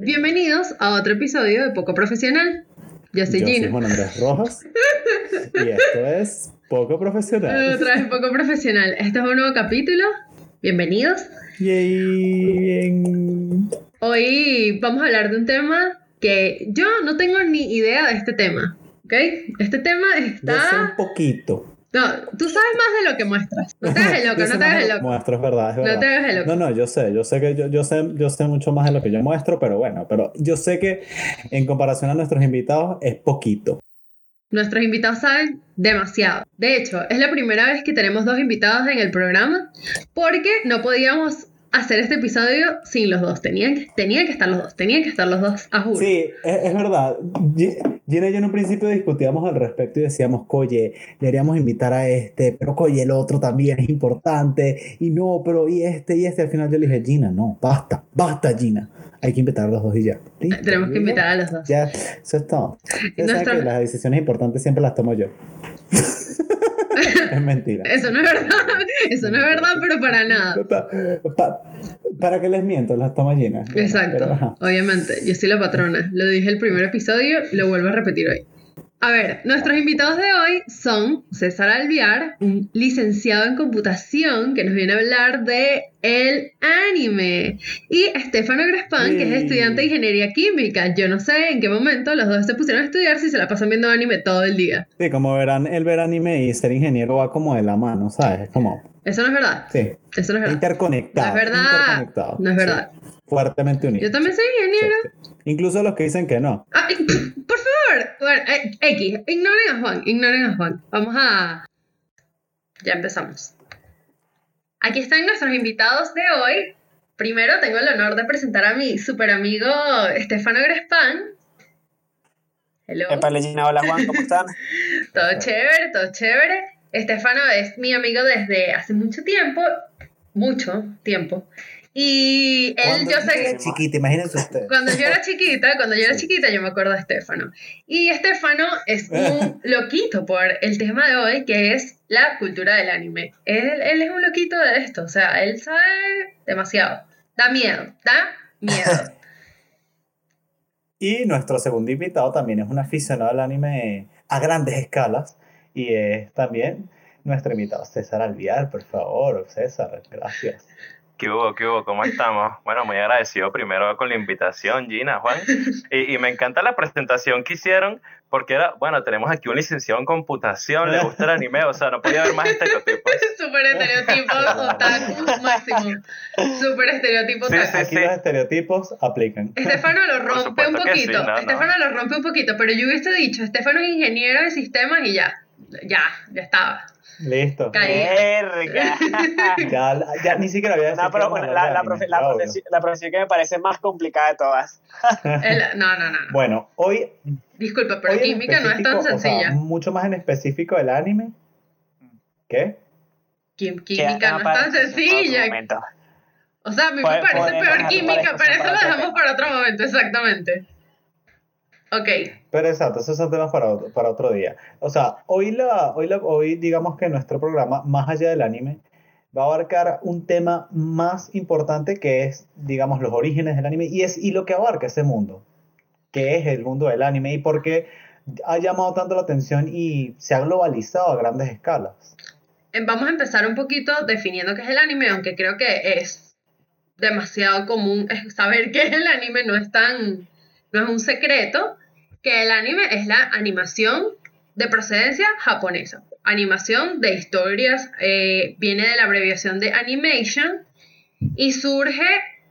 Bienvenidos a otro episodio de Poco Profesional. Yo soy Yo Gina. soy Juan Andrés Rojas y esto es Poco Profesional. Otra vez Poco Profesional. Este es un nuevo capítulo. Bienvenidos. Yay. Hoy vamos a hablar de un tema que yo no tengo ni idea de este tema. ¿Ok? Este tema Yo sé está. un poquito. No, tú sabes más de lo que muestras. No te hagas el loco, no te hagas el loco. Muestro, es verdad, es No verdad. te hagas el loco. No, no, yo sé, yo sé que yo, yo sé, yo sé mucho más de lo que yo muestro, pero bueno, pero yo sé que en comparación a nuestros invitados es poquito. Nuestros invitados saben demasiado. De hecho, es la primera vez que tenemos dos invitados en el programa porque no podíamos hacer este episodio sin los dos. Tenían que, tenían que estar los dos, tenían que estar los dos, a juro. Sí, es, es verdad. Gi- Gina y yo en un principio discutíamos al respecto y decíamos, oye, deberíamos invitar a este, pero oye, el otro también es importante, y no, pero y este y este. Al final yo le dije, Gina, no, basta, basta, Gina. Hay que invitar a los dos y ya. ¿Listo? Tenemos que invitar a los dos. Ya, eso es todo. Nuestro- que las decisiones importantes siempre las tomo yo. es mentira. Eso no es verdad, eso no es verdad, pero para nada. Pa- pa- ¿Para qué les miento? Las tomo Gina. Exacto, Pero, obviamente. Yo soy la patrona. Lo dije el primer episodio, lo vuelvo a repetir hoy. A ver, nuestros invitados de hoy son César Alviar, un licenciado en computación que nos viene a hablar de el anime, y Estefano Grespán, que es estudiante de ingeniería química. Yo no sé en qué momento los dos se pusieron a estudiar si se la pasan viendo anime todo el día. Sí, como verán, el ver anime y ser ingeniero va como de la mano, ¿sabes? Es como, Eso no es verdad. sí, Eso no es verdad. interconectado. No es verdad. interconectado, No es sí, verdad. fuertemente unidos. Yo también soy ingeniero. Sí, sí. Incluso los que dicen que no. Ah, por favor. Bueno, eh, X, ignoren a Juan, ignoren a Juan. Vamos a... Ya empezamos. Aquí están nuestros invitados de hoy. Primero tengo el honor de presentar a mi super amigo Estefano Grespán. Hello. Epa, hola Juan, ¿cómo están? Todo chévere, todo chévere. Estefano es mi amigo desde hace mucho tiempo. Mucho tiempo. Y él, yo sé que... chiquita, imagínense. Cuando yo era chiquita, cuando yo era chiquita, yo me acuerdo de Estefano. Y Estefano es un loquito por el tema de hoy, que es la cultura del anime. Él, él es un loquito de esto, o sea, él sabe demasiado. Da miedo, da miedo. Y nuestro segundo invitado también es un aficionado al anime a grandes escalas y es también nuestro invitado César Alviar, por favor, César, gracias. ¿Qué hubo? ¿Qué hubo? ¿Cómo estamos? Bueno, muy agradecido primero con la invitación, Gina, Juan. Y, y me encanta la presentación que hicieron, porque era, bueno, tenemos aquí un licenciado en computación, le gusta el anime, o sea, no podía haber más estereotipos. Súper estereotipo otaku máximo. Súper estereotipo Sí, sí, Aquí los estereotipos aplican. Estefano lo rompe un sí, poquito. no, no. Estefano lo rompe un poquito, pero yo hubiese dicho, Estefano es ingeniero de sistemas y ya. Ya, ya estaba. Listo. Verga. Ya, ya ni siquiera había No, pero la, la, la, profe- la, profesi- la profesión que me parece más complicada de todas. El- no, no, no. no. Bueno, hoy, Disculpa, pero hoy química no es tan específico, o sea, sencilla. mucho más en específico del anime. ¿Qué? Química no es para- tan sencilla. O sea, a mí me parece peor química, pero eso lo dejamos para otro momento, exactamente. Ok, Pero exacto, esos son temas para otro, para otro día. O sea, hoy, la, hoy, la, hoy digamos que nuestro programa, más allá del anime, va a abarcar un tema más importante que es, digamos, los orígenes del anime y, es, y lo que abarca ese mundo, que es el mundo del anime y por qué ha llamado tanto la atención y se ha globalizado a grandes escalas. Eh, vamos a empezar un poquito definiendo qué es el anime, aunque creo que es demasiado común saber qué es el anime, no es tan, no es un secreto, que el anime es la animación de procedencia japonesa. Animación de historias, eh, viene de la abreviación de animation y surge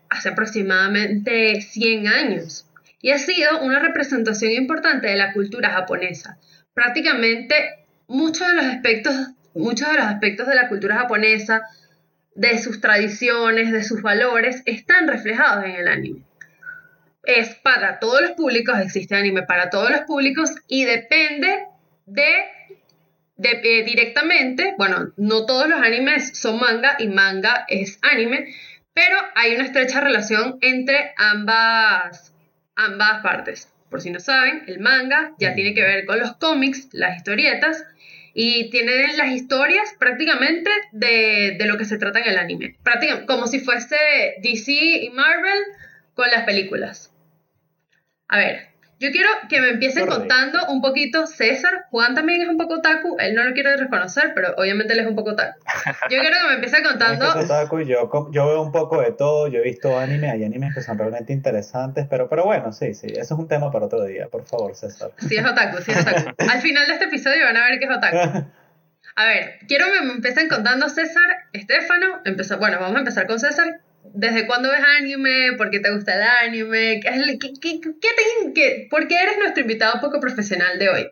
hace aproximadamente 100 años y ha sido una representación importante de la cultura japonesa. Prácticamente muchos de los aspectos, muchos de los aspectos de la cultura japonesa, de sus tradiciones, de sus valores, están reflejados en el anime. Es para todos los públicos, existe anime para todos los públicos y depende de, de eh, directamente, bueno, no todos los animes son manga y manga es anime, pero hay una estrecha relación entre ambas, ambas partes. Por si no saben, el manga ya tiene que ver con los cómics, las historietas, y tiene las historias prácticamente de, de lo que se trata en el anime. Prácticamente, como si fuese DC y Marvel con las películas. A ver, yo quiero que me empiecen Correcto. contando un poquito César. Juan también es un poco otaku. Él no lo quiere reconocer, pero obviamente él es un poco otaku. Yo quiero que me empiece contando. Es otaku y yo, yo veo un poco de todo, yo he visto anime, hay animes que son realmente interesantes, pero, pero bueno, sí, sí, eso es un tema para otro día, por favor, César. Sí es otaku, sí es otaku. Al final de este episodio van a ver que es otaku. A ver, quiero que me empiecen contando César, Estefano. Empezó, bueno, vamos a empezar con César. ¿Desde cuándo ves anime? ¿Por qué te gusta el anime? ¿Qué, es el- qué- qué- qué te- qué- ¿Por qué eres nuestro invitado poco profesional de hoy?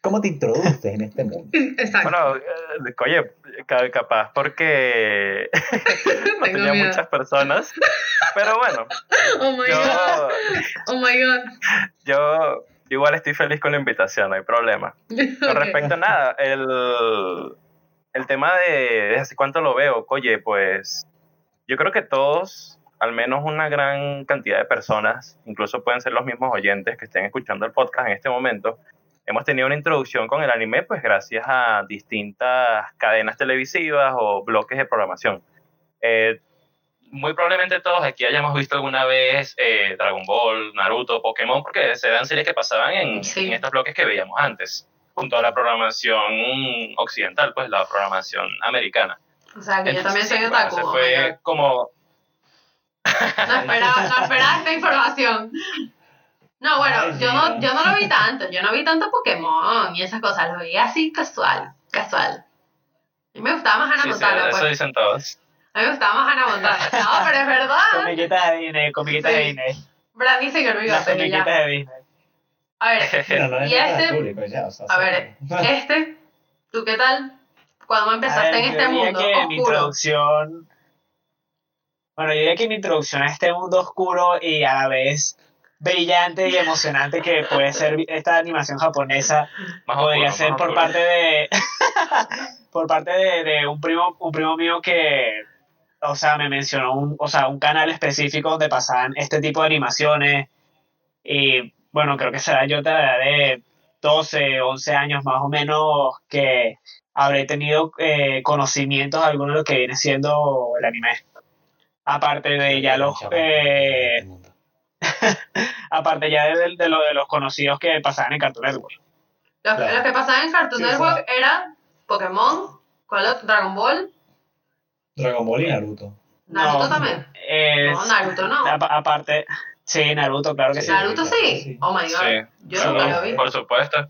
¿Cómo te introduces en este mundo? Exacto. Bueno, eh, oye, ca- capaz porque no tenía miedo. muchas personas. Pero bueno, oh my god. Oh my god. yo igual estoy feliz con la invitación, no hay problema. Con Ok. respecto a nada, el, el tema de, de hace cuánto lo veo, oye, pues yo creo que todos, al menos una gran cantidad de personas, incluso pueden ser los mismos oyentes que estén escuchando el podcast en este momento, hemos tenido una introducción con el anime, pues gracias a distintas cadenas televisivas o bloques de programación. Eh, muy probablemente todos aquí hayamos visto alguna vez eh, Dragon Ball, Naruto, Pokémon, porque eran series que pasaban en, Sí. en estos bloques que veíamos antes, junto a la programación occidental, pues la programación americana. O sea, que yo también soy Entonces, otaku. bueno, oh fue como... No esperaba, no esperaba esta información. No, bueno, Ay, yo no, yo no lo vi tanto, yo no vi tanto Pokémon y esas cosas, lo vi así casual, casual. A mí me gustaba más Hannah Sí, sí, Montana, eso pues. dicen todos. A mí me gustaba más Hannah Montana. No, pero es verdad. Comiquitas de Disney, comiquitas Sí. de Disney. Brandy se Las bigote y comiquitas de Disney. A ver, Bueno, no es Y este- público ya, o sea, a sí. ver, este, ¿tú qué tal? Cuando empezaste ver, en este mundo que mi oscuro. introducción. Bueno, yo diría que mi introducción a este mundo oscuro y a la vez brillante y emocionante que puede ser esta animación japonesa Más podría oscuro, ser más por oscuro. parte de por parte de, de un primo un primo mío que o sea me mencionó un o sea un canal específico donde pasaban este tipo de animaciones y bueno creo que será yo de la edad de 12 11 años más o menos que habré tenido eh, conocimientos de alguno de lo que viene siendo el anime aparte de ya los eh, aparte ya de, de lo de los conocidos que pasaban en Cartoon Network Los, Claro. los que pasaban en Cartoon Sí, Network era Pokémon, ¿cuál otro? Dragon Ball, Dragon Ball y Naruto. Naruto No, también. es- No, Naruto no. apa- aparte sí Naruto claro que sí, Sí. Naruto sí. sí. Oh my god. Sí. Yo Sí, nunca lo vi. Por supuesto.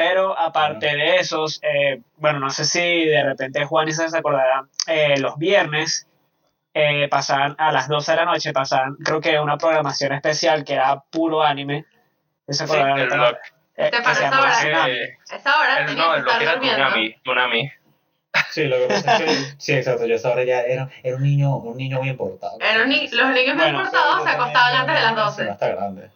Pero aparte de esos eh, bueno no sé si de repente Juan y se acordarán eh, los viernes eh, pasaban a las 12 de la noche pasaban creo que una programación especial que era puro anime ¿Se Sí, acordarán? el blog. Eh, ¿Te parece ahora? Eh, Esa hora el, no, el blog era. Tsunami. Tsunami. Sí, lo que pasa es que, sí, exacto, yo ahora ya era, era un niño, un niño bien portado. Era un ni- los niños bien Bueno, portados se acostaban antes de las 12. No está grande.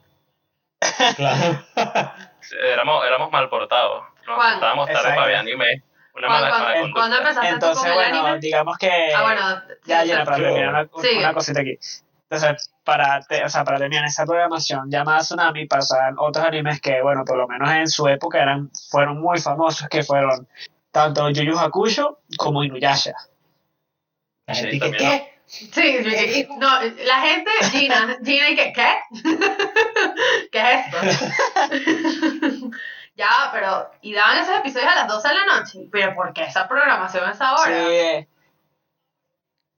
Claro. Éramos, éramos mal portados. Nos acostábamos tarde Exacto. para ver anime. Una Juan, mala, mala ¿Cuándo conducta. empezaste tú entonces con el bueno anime? digamos que Ah, bueno. Ya, sí, sí. para terminar una, una cosita aquí. Entonces, para, te- o sea, para terminar esta programación llamada Tsunami, pasaban otros animes que, bueno, por lo menos en su época eran, fueron muy famosos, que fueron tanto Yu Yu Hakusho como Inuyasha. La Sí, gente que, también, ¿qué? Sí, sí, no, la gente, Gina, Gina, ¿y qué? ¿Qué? ¿Qué es esto? ya, pero, y daban esos episodios a las 12 de la noche, pero ¿por qué esa programación a esa hora? Sí.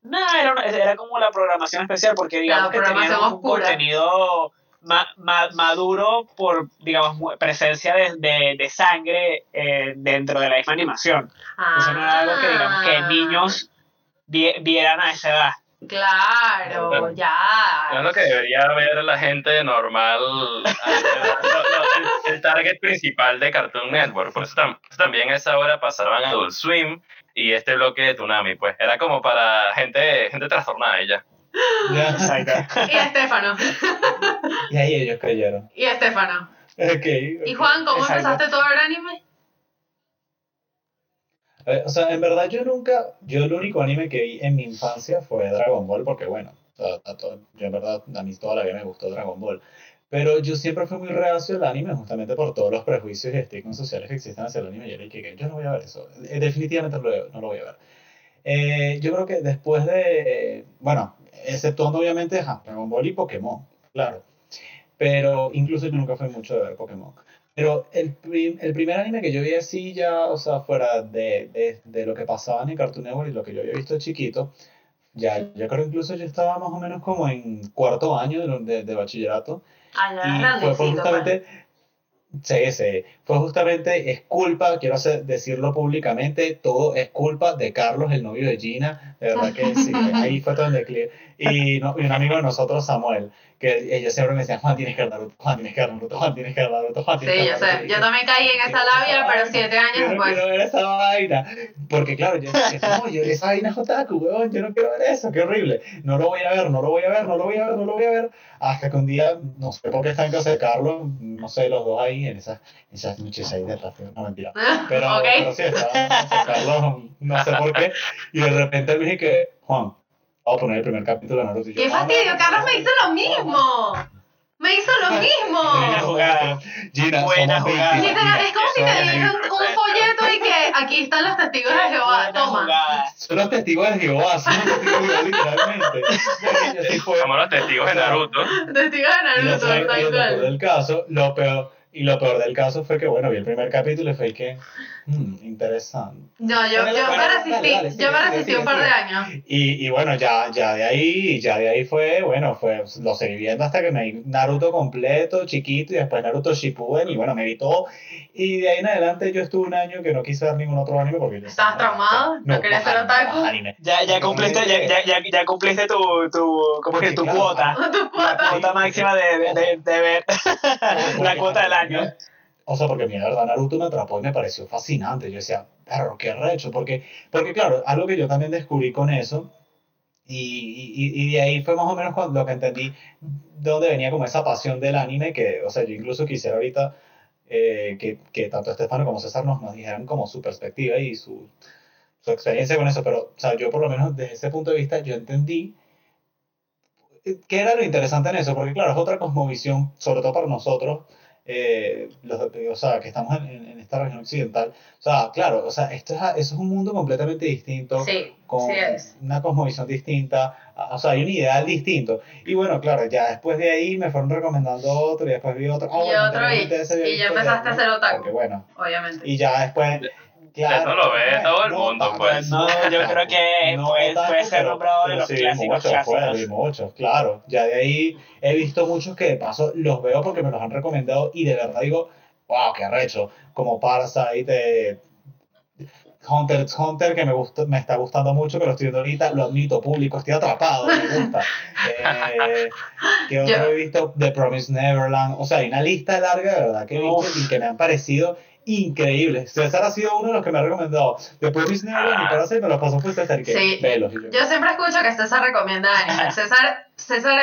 No, era, una- era como la programación especial, porque digamos que tenían un oscura. contenido ma- ma- maduro por, digamos, presencia de, de, de sangre eh, dentro de la misma animación. Eso no era algo que, digamos, que Ah, niños vi- vieran a esa edad. Claro, ya. Es lo que debería ver la gente normal. al- no, no, el, el target principal de Cartoon Network. Por eso, tam- también a esa hora pasaban Adult Swim y este bloque de Tsunami. Pues era como para gente, gente trastornada ella. Ya. Exacto. Y Estefano, Y ahí ellos cayeron. y Estefano. Ok. Y Juan, ¿cómo Exacto. empezaste todo el anime? Eh, O sea, en verdad yo nunca, yo el único anime que vi en mi infancia fue Dragon Ball, porque bueno, sea, a todo- yo en verdad a mí toda la vida me gustó Dragon Ball. Pero yo siempre fui muy reacio al anime, justamente por todos los prejuicios y estigmas sociales que existen hacia el anime. Yo le dije yo no voy a ver eso. Eh, Definitivamente no lo, voy a ver. Eh, yo creo que después de, bueno, exceptuando obviamente ajá, Dragon Ball y Pokémon, claro. pero incluso yo nunca fui mucho de ver Pokémon. Pero el, prim- el primer anime que yo vi así ya, o sea, fuera de, de, de lo que pasaba en el Cartoon Network y lo que yo había visto de chiquito, ya, yo creo incluso yo estaba más o menos como en cuarto año de, de, de bachillerato. Ah, ya Y fue, fue grandecito, pues. justamente, sí, sí, fue justamente, es culpa, quiero hacer- decirlo públicamente, todo es culpa de Carlos, el novio de Gina, de verdad que sí, ahí fue todo en declive. Y, no- y un amigo de nosotros, Samuel, que ellos siempre me decían, Juan, tienes que ver Naruto, Juan, tienes que ver Naruto, Juan, tienes que ver Naruto, Juan, tienes Sí, que yo ver sé. Naruto. Yo yo, también caí en esa "Quiero labia, pero siete años Yo no después. quiero ver esa vaina. Porque claro, yo decía, no, yo, esa vaina es otaku, weón, yo no quiero ver eso, qué horrible. No lo voy a ver, no lo voy a ver, no lo voy a ver, no lo voy a ver. Hasta que un día, no sé por qué están en casa de Carlos, no sé, los dos ahí, en esas, esas noches ahí de rápido, no mentira. Pero, ok. pero sí, estaban en casa de Carlos, no sé por qué. Y de repente él me dije que, Juan, vamos a poner el primer capítulo de Naruto. Y yo, ¡Qué "Ah, fastidio! Carlos me hizo lo mismo. Me hizo lo Buena mismo. jugada. Gina, Buena somos jugada. 20, Literal, Gina, es como si te diesen un, 20. un folleto y que aquí están los testigos de Jehová. Buena Toma. jugada. Son los testigos de Jehová, son los testigos de Jehová, literalmente. Somos los testigos de Naruto. Testigos de Naruto, peor- y lo tal peor cual. del caso, lo peor, y lo peor del caso fue que, bueno, vi el primer capítulo y fue que, hmm, interesante. No, yo, Bueno, yo bueno, me resistí, dale, sigue, yo me resistí sigue, un par de años. Y, y bueno, ya, ya de ahí, ya de ahí fue, bueno, fue, lo seguí viendo hasta que me vi Naruto completo, chiquito, y después Naruto Shippuden, y bueno, me vi todo. Y de ahí en adelante yo estuve un año que no quise ver ningún otro anime porque yo... ¿Estabas traumado? ¿No querías más ser otaku? Ya, ya cumpliste, ya, ya, ya, ya cumpliste tu, tu, tu claro, cuota. Tu La cuota. cuota máxima de, de, de, de ver la cuota del año. O sea, porque la verdad Naruto me atrapó y me pareció fascinante. Yo decía, perro, qué recho. Porque, porque claro, algo que yo también descubrí con eso, y, y, y de ahí fue más o menos cuando lo que entendí de dónde venía como esa pasión del anime, que, o sea, yo incluso quisiera ahorita eh, que, que tanto Estefano como César nos, nos dijeran como su perspectiva y su, su experiencia con eso. Pero, o sea, yo por lo menos desde ese punto de vista, yo entendí qué era lo interesante en eso, porque claro, es otra cosmovisión, sobre todo para nosotros, eh, los, o sea, que estamos en, en- esta región occidental. O sea, claro, o sea, esto es, eso es un mundo completamente distinto, Sí, con sí una cosmovisión distinta, a- o sea, hay un ideal distinto. Y bueno, claro, ya después de ahí me fueron recomendando otro y después vi otro. Ah, Y bueno, otro, y- y ya empezaste a ¿no? ser otaku. Porque bueno, Obviamente. y ya después... Claro, Eso lo ve bueno, todo el no mundo, tanto, pues. No, yo creo que puede- tanto, puede ser pero- nombrado de los sí, clásicos muchos, clásicos. pues, vi muchos, claro. Ya de ahí he visto muchos que de paso los veo porque me los han recomendado y de verdad digo, wow, qué arrecho. Como Parasite, eh, Hunter x Hunter, que me, gusta, me está gustando mucho, que lo estoy viendo ahorita, lo admito, público, estoy atrapado, me gusta. Eh, ¿Qué otro Yo- he visto? The Promised Neverland. O sea, hay una lista larga de verdad que he visto Uf. y que me han parecido increíbles. César ha sido uno de los que me ha recomendado. The Promised Neverland y Parasite me los pasó fue César, que Sí. velos. Yo, Yo siempre escucho que César recomienda anime. César, César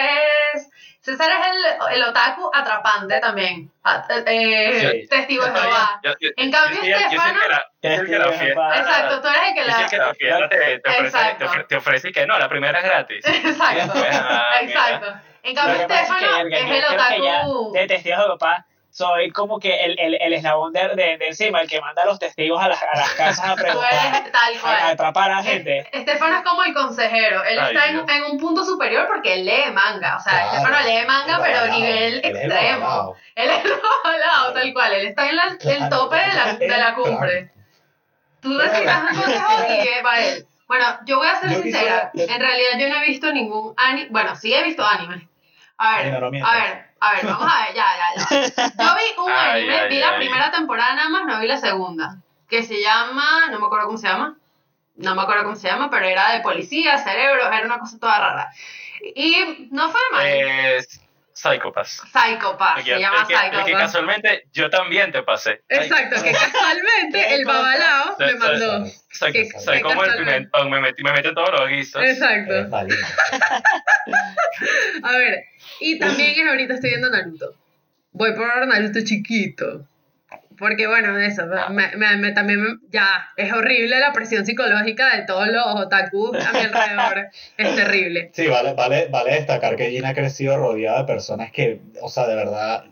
es. César es el, el otaku atrapante también. Ah, eh, Sí. Testigo de Jehová. En cambio, Estefano. Exacto, tú eres el que el la. que la fiesta te, te ofrece, Exacto. te, ofrece, te ofrece que no, la primera es gratis. Exacto. Exacto. En Lo cambio, pasa es que, Estefano es el otaku. de testigos de papá soy como que el, el, el eslabón de, de, de encima, el que manda a los testigos a las, a las casas a preguntar, tal a, a cual. atrapar a la gente. Estefano es como el consejero. Él Ay, está en, en un punto superior porque él lee manga. O sea, Claro, Estefano lee manga, el pero a nivel él el extremo. Él es el babalao, tal cual. Él está en la- el Claro, tope de la, de la claro. cumbre. Tú necesitas un consejo y eh, va él. Bueno, yo voy a ser Yo sincera. quisiera- En realidad yo no he visto ningún anime. Bueno, sí he visto anime. A ver, a ver, a ver, vamos a ver, ya. Yo vi un Ay, anime, ay, vi la ay. primera temporada nada más, no vi la segunda. Que se llama, no me acuerdo cómo se llama. No me acuerdo cómo se llama, pero era de policía, cerebros, era una cosa toda rara. Y no fue mal. Es El se que, llama que- el que Psychopath. casualmente yo también te pasé. Exacto, que casualmente el babalao me mandó. Soy, que- soy que como el pimentón, me metí, me metí en todos los guisos. Exacto. A ver, y también es ahorita estoy viendo Naruto. Voy por Naruto chiquito. Porque bueno, eso, me, me- me- también ya, es horrible la presión psicológica de todos los otaku a mi alrededor. Es terrible. Sí, vale, vale, vale destacar que Gina ha crecido rodeada de personas que, o sea, de verdad,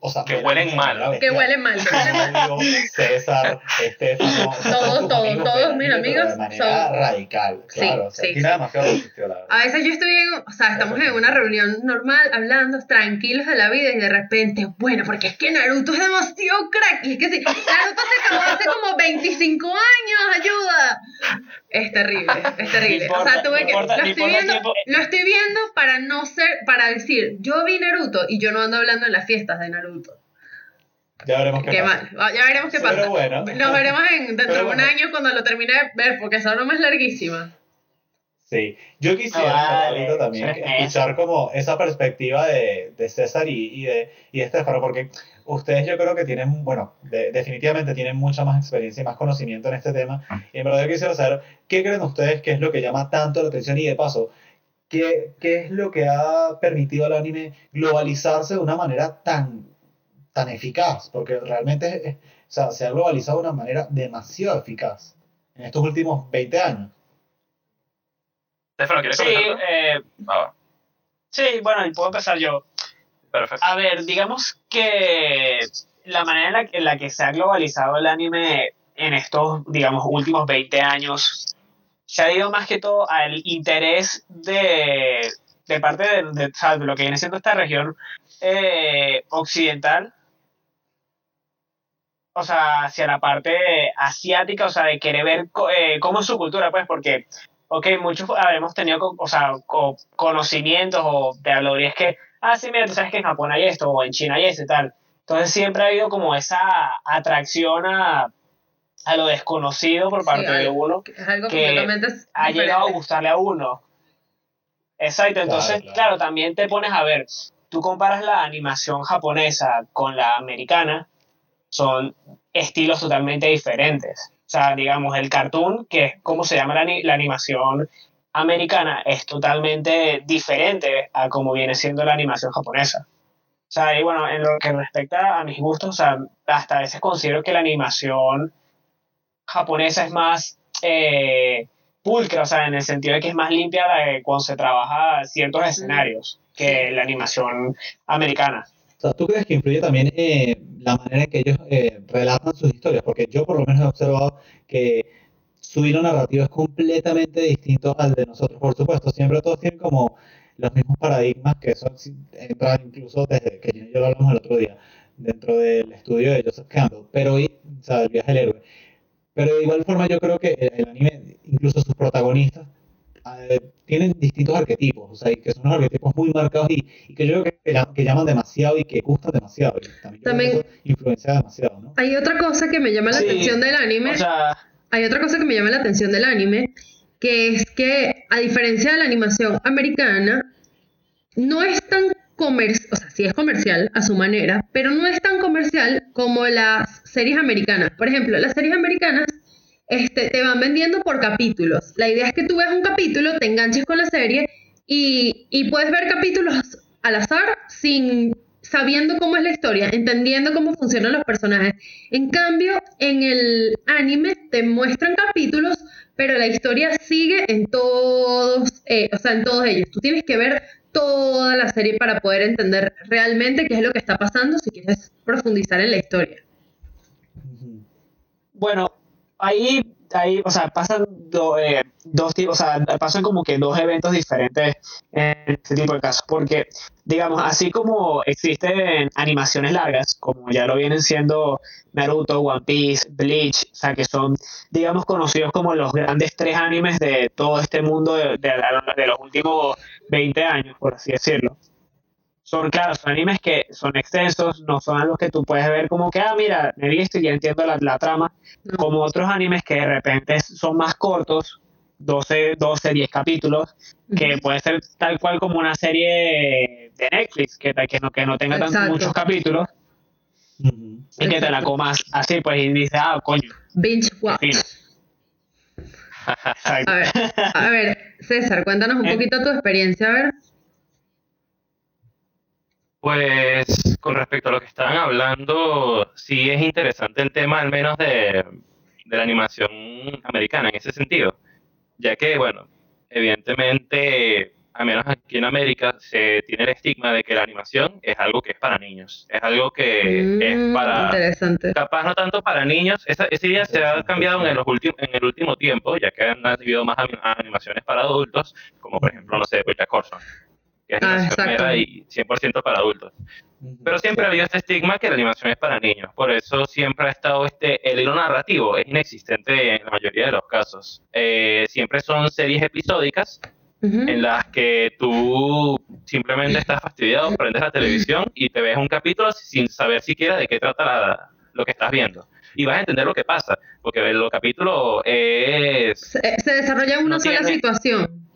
o sea, Que huelen mal. Que huelen mal, César, Estefano, Todos, todos, amigos todos mis amigos de manera son- radical, Sí, claro, o sea, sí, tiene sí. demasiado sitio, la verdad. A veces yo estoy en, o sea, estamos en una reunión normal, hablando, tranquilos de la vida, y de repente, bueno, porque es que Naruto es demasiado crack, y es que sí, Naruto se acabó hace como 25 años, ayuda. Es terrible, es terrible. O sea, tuve que, importa- lo estoy viendo, lo estoy viendo para no ser, para decir, yo vi Naruto, y yo no ando hablando en las fiestas de Naruto. Ya veremos qué, Qué pasa. mal, ya veremos qué Pero pasa. bueno. Nos veremos en, dentro Pero de un bueno. año cuando lo termine de ver, porque esa broma es larguísima. Sí, yo quisiera Ah, Vale, también escuchar como esa perspectiva de, de César y, y de, y de Estefano, porque ustedes yo creo que tienen, bueno, de- definitivamente tienen mucha más experiencia y más conocimiento en este tema, y en verdad yo quisiera saber qué creen ustedes que es lo que llama tanto la atención y de paso, qué, qué es lo que ha permitido al anime globalizarse de una manera tan, tan eficaz, porque realmente o sea, se ha globalizado de una manera demasiado eficaz en estos últimos 20 años. Stefano, ¿quieres Sí, eh, Ah, sí, bueno, y puedo empezar yo. perfecto. A ver, digamos que la manera en la, que- en la que se ha globalizado el anime en estos, digamos, últimos 20 años, se ha ido más que todo al interés de, de parte de, de, de lo que viene siendo esta región eh, occidental, o sea, hacia la parte asiática, o sea, de querer ver eh, cómo es su cultura, pues, porque, ok, muchos habremos tenido, o sea, co- conocimientos o te hablarías que, ah, sí, mira, tú sabes que en Japón hay esto, o en China hay esto y tal. Entonces siempre ha habido como esa atracción a, a lo desconocido por Sí, parte de algo uno Es algo que ha llegado a gustarle a uno. Exacto, entonces, claro. claro, también te pones a ver, tú comparas la animación japonesa con la americana, son estilos totalmente diferentes. O sea, digamos, el cartoon, que es como se llama la, la animación americana, es totalmente diferente a como viene siendo la animación japonesa. O sea, y bueno, en lo que respecta a mis gustos, o sea, hasta a veces considero que la animación japonesa es más eh, pulcra, o sea, en el sentido de que es más limpia la de cuando se trabaja ciertos escenarios que la animación americana. O sea, ¿tú crees que influye también eh, la manera en que ellos eh, relatan sus historias? Porque yo por lo menos he observado que su hilo narrativo es completamente distinto al de nosotros. Por supuesto, siempre todos tienen como los mismos paradigmas que son entran incluso desde que Gina y yo lo hablamos el otro día, dentro del estudio de Joseph Campbell, pero hoy, o sea, el viaje del héroe. Pero de igual forma yo creo que el, el anime, incluso sus protagonistas, tienen distintos arquetipos, o sea, y que son unos arquetipos muy marcados y, y que yo creo que, que llam- que llaman demasiado y que gustan demasiado. Y también, También- influencia demasiado, ¿no? Hay otra cosa que me llama la Sí, atención del anime. O sea, Hay otra cosa que me llama la atención del anime, que es que a diferencia de la animación americana, no es tan comercial, o sea, sí es comercial a su manera, pero no es tan comercial como las series americanas. Por ejemplo, las series americanas este, te van vendiendo por capítulos. La idea es que tú veas un capítulo, te enganches con la serie y, puedes ver capítulos al azar sin sabiendo cómo es la historia, entendiendo cómo funcionan los personajes. En cambio, en el anime te muestran capítulos, pero la historia sigue en todos, eh, o sea, en todos ellos. Tú tienes que ver toda la serie para poder entender realmente qué es lo que está pasando si quieres profundizar en la historia. Bueno, ahí, ahí, o sea, pasan do- eh, dos tipos, o sea, pasan como que dos eventos diferentes en este tipo de casos, porque, digamos, así como existen animaciones largas, como ya lo vienen siendo Naruto, One Piece, Bleach, o sea, que son, digamos, conocidos como los grandes tres animes de todo este mundo de, de- los últimos 20 años, por así decirlo. Son, claro, son animes que son extensos, no son algo que tú puedes ver como que, ah, mira, me he visto y ya entiendo la, la trama, No. como otros animes que de repente son más cortos, 12, 12, 10 capítulos, que puede ser tal cual como una serie de Netflix, que, que, no, que no tenga tan, muchos capítulos y que te la comas así, pues, y dices, ah, coño, Binge watch. A ver, a ver, César, cuéntanos un Eh. poquito tu experiencia, a ver. Pues con respecto a lo que estaban hablando, sí es interesante el tema al menos de, de la animación americana en ese sentido, ya que, bueno, evidentemente al menos aquí en América, se tiene el estigma de que la animación es algo que es para niños. Es algo que es Mm, para Interesante. capaz no tanto para niños, esa, esa idea se ha cambiado en, los últimos en el último tiempo, ya que han habido más anim- animaciones para adultos, como por ejemplo, no sé, Bojack Horseman, que es Ah, animación y 100% para adultos. Pero siempre ha habido este estigma que la animación es para niños, por eso siempre ha estado este, el hilo narrativo es inexistente en la mayoría de los casos. Eh, siempre son series episódicas Ujú. en las que tú simplemente estás fastidiado, prendes la televisión y te ves un capítulo sin saber siquiera de qué trata la- lo que estás viendo. Y vas a entender lo que pasa, porque los capítulos es... Se, se desarrolla en una No sola tiene- situación.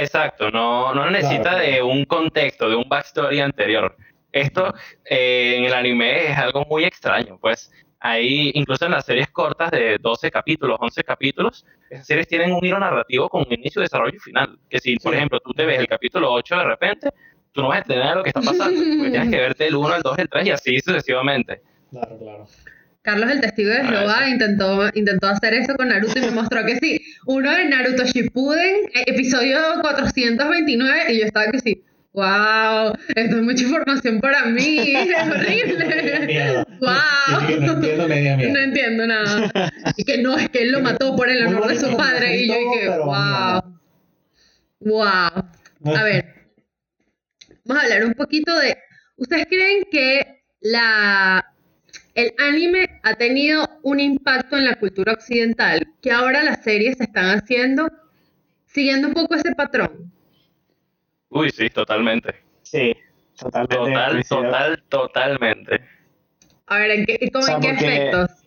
Exacto, no, no necesita Claro. de un contexto, de un backstory anterior. Esto eh, en el anime es algo muy extraño, pues ahí incluso en las series cortas de 12 capítulos, 11 capítulos, esas series tienen un hilo narrativo con un inicio, desarrollo y final. Que si, por Sí. ejemplo, tú te ves el capítulo 8 de repente, tú no vas a entender lo que está pasando, porque tienes que verte el 1, el 2, el 3 y así sucesivamente. Claro, claro. Carlos el testigo de Ah, Jehová intentó, intentó hacer eso con Naruto y me mostró que sí. Uno de Naruto Shippuden, eh, episodio 429, y yo estaba que sí. ¡Wow! Esto es mucha información para mí. Es horrible. ¡Wow! No entiendo media mierda. No entiendo nada. Y que no, es que él lo mató por el honor de su padre. Y yo dije, ¡Wow! ¡Wow! A ver, vamos a hablar un poquito de. ¿Ustedes creen que la el anime ha tenido un impacto en la cultura occidental que ahora las series se están haciendo siguiendo un poco ese patrón? Uy, sí, totalmente. Sí, totalmente. Total, total, totalmente. A ver, ¿en qué, cómo- O sea, en qué porque- aspectos?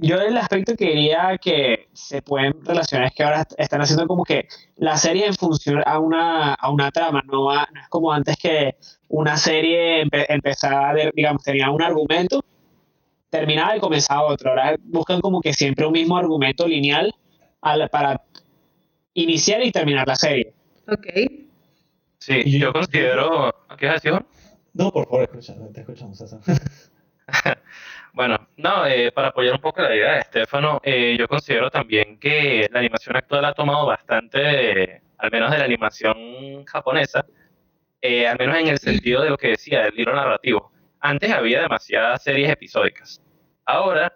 Yo el aspecto que diría que se pueden relacionar es que ahora están haciendo como que la serie en función a una, a una trama, no, a- no es como antes que una serie empe- empezaba, de- digamos, tenía un argumento, terminaba y comenzaba otro. Ahora buscan como que siempre un mismo argumento lineal al- para iniciar y terminar la serie. Ok. Sí, Y yo- yo considero... ¿Qué Juan? No, por favor, escucha, te escuchamos, César. Bueno, no, eh, para apoyar un poco la idea de Estefano, eh, yo considero también que la animación actual ha tomado bastante, al menos de la animación japonesa, eh, al menos en el sentido de lo que decía, del hilo narrativo. Antes había demasiadas series episódicas. Ahora,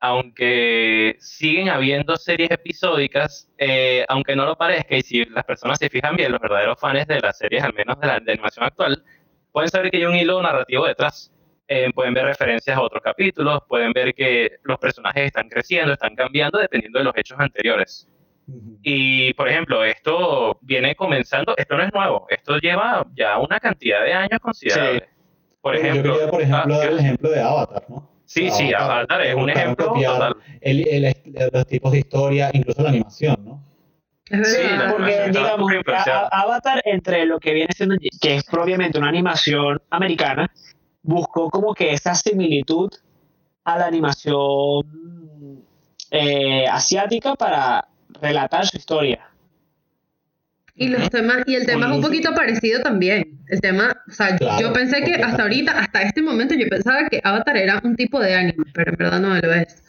aunque siguen habiendo series episódicas, eh, aunque no lo parezca, y si las personas se fijan bien, los verdaderos fans de las series, al menos de la de animación actual, pueden saber que hay un hilo narrativo detrás. Eh, pueden ver referencias a otros capítulos, pueden ver que los personajes están creciendo, están cambiando dependiendo de los hechos anteriores. Y, por ejemplo, esto viene comenzando, esto no es nuevo, esto lleva ya una cantidad de años considerable. Por Bueno, ejemplo, yo quería, por ejemplo, ah, dar el ejemplo de Avatar, ¿no? sí, sí, Avatar es un ejemplo copiar total. El, el- los tipos de historia, incluso la animación, ¿no? Sí, Porque, digamos, Avatar, entre lo que viene siendo, que es propiamente una animación americana, buscó como que esa similitud a la animación eh, asiática para relatar su historia. Y los temas, y el tema es un poquito parecido también. El tema, o sea, Claro, yo pensé que hasta ahorita, hasta este momento, yo pensaba que Avatar era un tipo de anime, pero en verdad no lo es.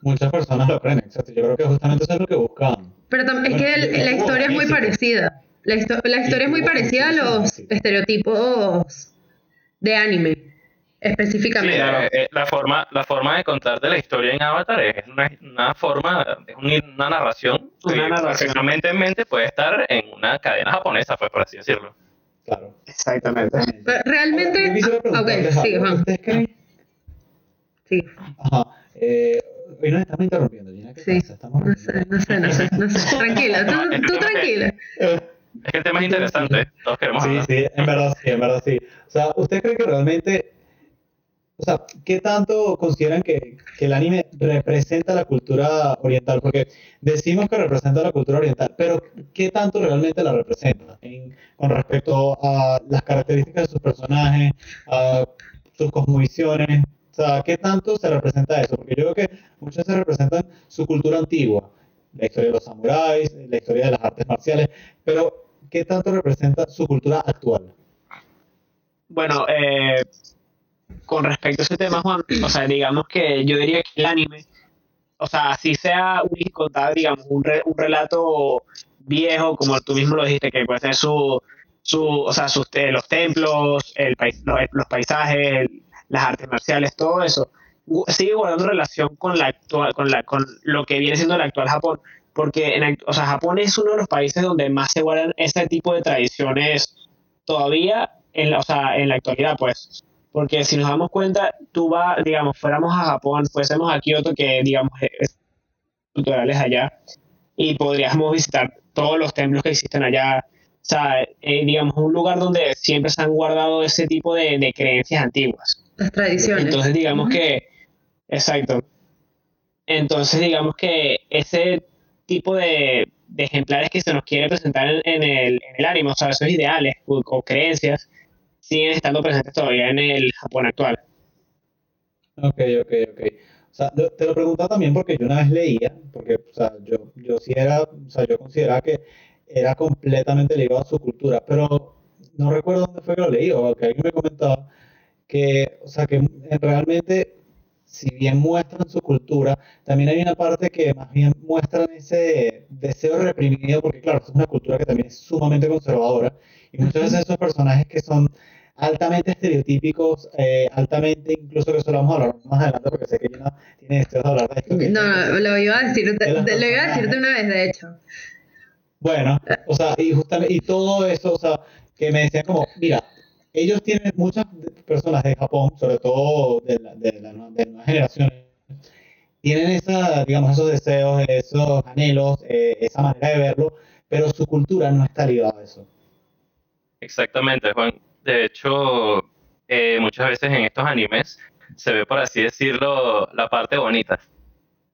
Muchas personas lo creen, exacto. Yo creo que justamente eso es lo que buscaban. Pero tam- es que el- la historia es muy parecida. La, histo- la historia es muy parecida a los estereotipos de anime, específicamente. eh, eh, la, forma, la forma de contarte la historia en Avatar es una, una forma, es un- una narración Una que perfectamente en mente puede estar en una cadena japonesa, pues por así decirlo. Claro. Exactamente. Pero realmente, Ahora, ah, sí. Juan, sí, Ajá. Eh, hoy nos estamos interrumpiendo, Gina. ¿Qué Sí. pasa? Estamos no sé, no sé, no sé, no sé, tranquila, tú, tú tranquila. Es que el tema es interesante, todos queremos Sí, hablar. sí, en verdad sí, en verdad sí. O sea, ¿ustedes creen que realmente, o sea, qué tanto consideran que, que el anime representa la cultura oriental? Porque decimos que representa la cultura oriental, pero ¿qué tanto realmente la representa en- con respecto a las características de sus personajes, a sus cosmovisiones? O sea, ¿qué tanto se representa eso? Porque yo creo que muchas veces representan su cultura antigua, la historia de los samuráis, la historia de las artes marciales, pero ¿qué tanto representa su cultura actual? Bueno, eh, con respecto a ese tema, Juan, o sea, digamos que yo diría que el anime, o sea, así sea un digamos, un, re- un relato viejo, como tú mismo lo dijiste, que puede ser su, su o sea, sus, los templos, el los, los paisajes, el- las artes marciales, todo eso, gu- sigue guardando relación con la actual, con la, con lo que viene siendo el actual Japón, porque en, o sea, Japón es uno de los países donde más se guardan ese tipo de tradiciones todavía en la, o sea, en la actualidad, pues. Porque si nos damos cuenta, tú vas, digamos, fuéramos a Japón, fuésemos a Kioto, que digamos es culturales allá, y podríamos visitar todos los templos que existen allá. O sea, eh, digamos, un lugar donde siempre se han guardado ese tipo de, de creencias antiguas. Las tradiciones. Entonces, digamos Ujú. que, exacto. Entonces, digamos que ese tipo de, de ejemplares que se nos quiere presentar en, en el, en el anime, o sea, esos ideales o, o creencias, siguen estando presentes todavía en el Japón actual. Ok, ok, ok. O sea, te lo preguntaba también porque yo una vez leía, porque, o sea, yo, yo sí era, o sea, yo consideraba que era completamente ligado a su cultura, pero no recuerdo dónde fue que lo leí o que alguien me comentaba que, o sea, que realmente, si bien muestran su cultura, también hay una parte que más bien muestran ese deseo reprimido, porque claro, es una cultura que también es sumamente conservadora, y muchas veces esos personajes que son altamente estereotípicos, eh, altamente, incluso que eso lo vamos a hablar más adelante, porque sé que Gina tiene deseos de hablar de esto. que- No, no, lo iba a decir, de lo iba a decir personajes. de una vez, de hecho. Bueno, o sea, y justamente, y todo eso, o sea, que me decían como, mira, ellos tienen muchas personas de Japón, sobre todo de la, de la, de nuevas generaciones, tienen esa, digamos, esos deseos, esos anhelos, eh, esa manera de verlo, pero su cultura no está ligada a eso. Exactamente, Juan. De hecho, eh, muchas veces en estos animes se ve, por así decirlo, la parte bonita.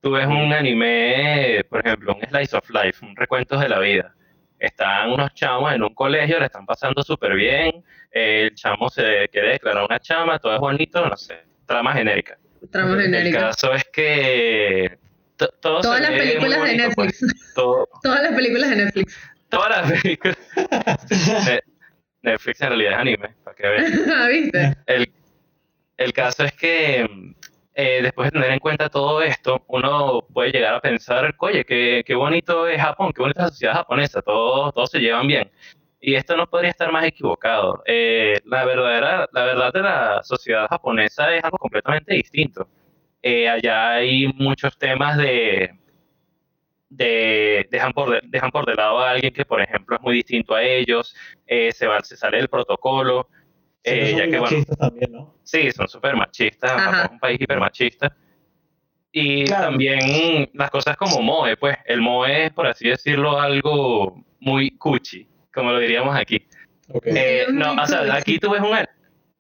Tú ves un anime, por ejemplo, un Slice of Life, un recuento de la vida. Están unos chamos en un colegio, le están pasando súper bien, el chamo se quiere declarar una chama, todo es bonito, no sé, trama genérica. Trama El genérica. caso es que todo Todas las películas de pues. Netflix. Todo- Todas las películas de Netflix. todas las películas. Ne- Netflix en realidad es anime, para que vean. ¿Viste? El, el caso es que eh, después de tener en cuenta todo esto, uno puede llegar a pensar, oye, qué, qué bonito es Japón, qué bonita es la sociedad japonesa, todos, todos se llevan bien. Y esto no podría estar más equivocado. Eh, la, verdadera, la verdad de la sociedad japonesa es algo completamente distinto. Eh, allá hay muchos temas de, de dejan por de, dejan por de lado a alguien que por ejemplo es muy distinto a ellos eh, se va se sale del protocolo Siempre eh, son ya muy que bueno machistas también, ¿no? Sí, son súper machistas. Japón es un país hiper machista. Y Claro. también las cosas como Moe, pues el Moe es, por así decirlo, algo muy cuchi, como lo diríamos aquí. Ok. Eh, no, o sea, aquí tú ves un...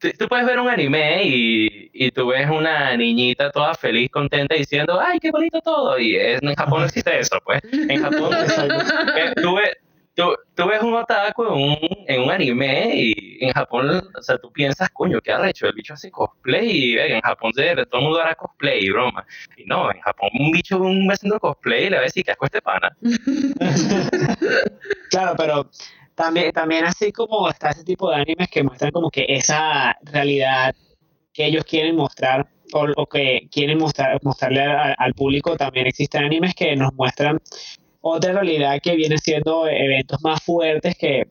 Tú, tú puedes ver un anime y, y tú ves una niñita toda feliz, contenta, diciendo, ¡ay, qué bonito todo! Y es- en Japón no existe eso, pues. En Japón eh, tú, ves, tú, tú ves un otaku en un, en un anime y en Japón, o sea, tú piensas, coño, qué arrecho, el bicho hace cosplay y eh, en Japón se, todo el mundo hará cosplay y broma. Y no, en Japón un bicho un haciendo cosplay y le va a decir que asco este pana. Claro, pero también, también así como está ese tipo de animes que muestran como que esa realidad que ellos quieren mostrar o, o que quieren mostrar, mostrarle a- al público, también existen animes que nos muestran otra realidad que viene siendo eventos más fuertes que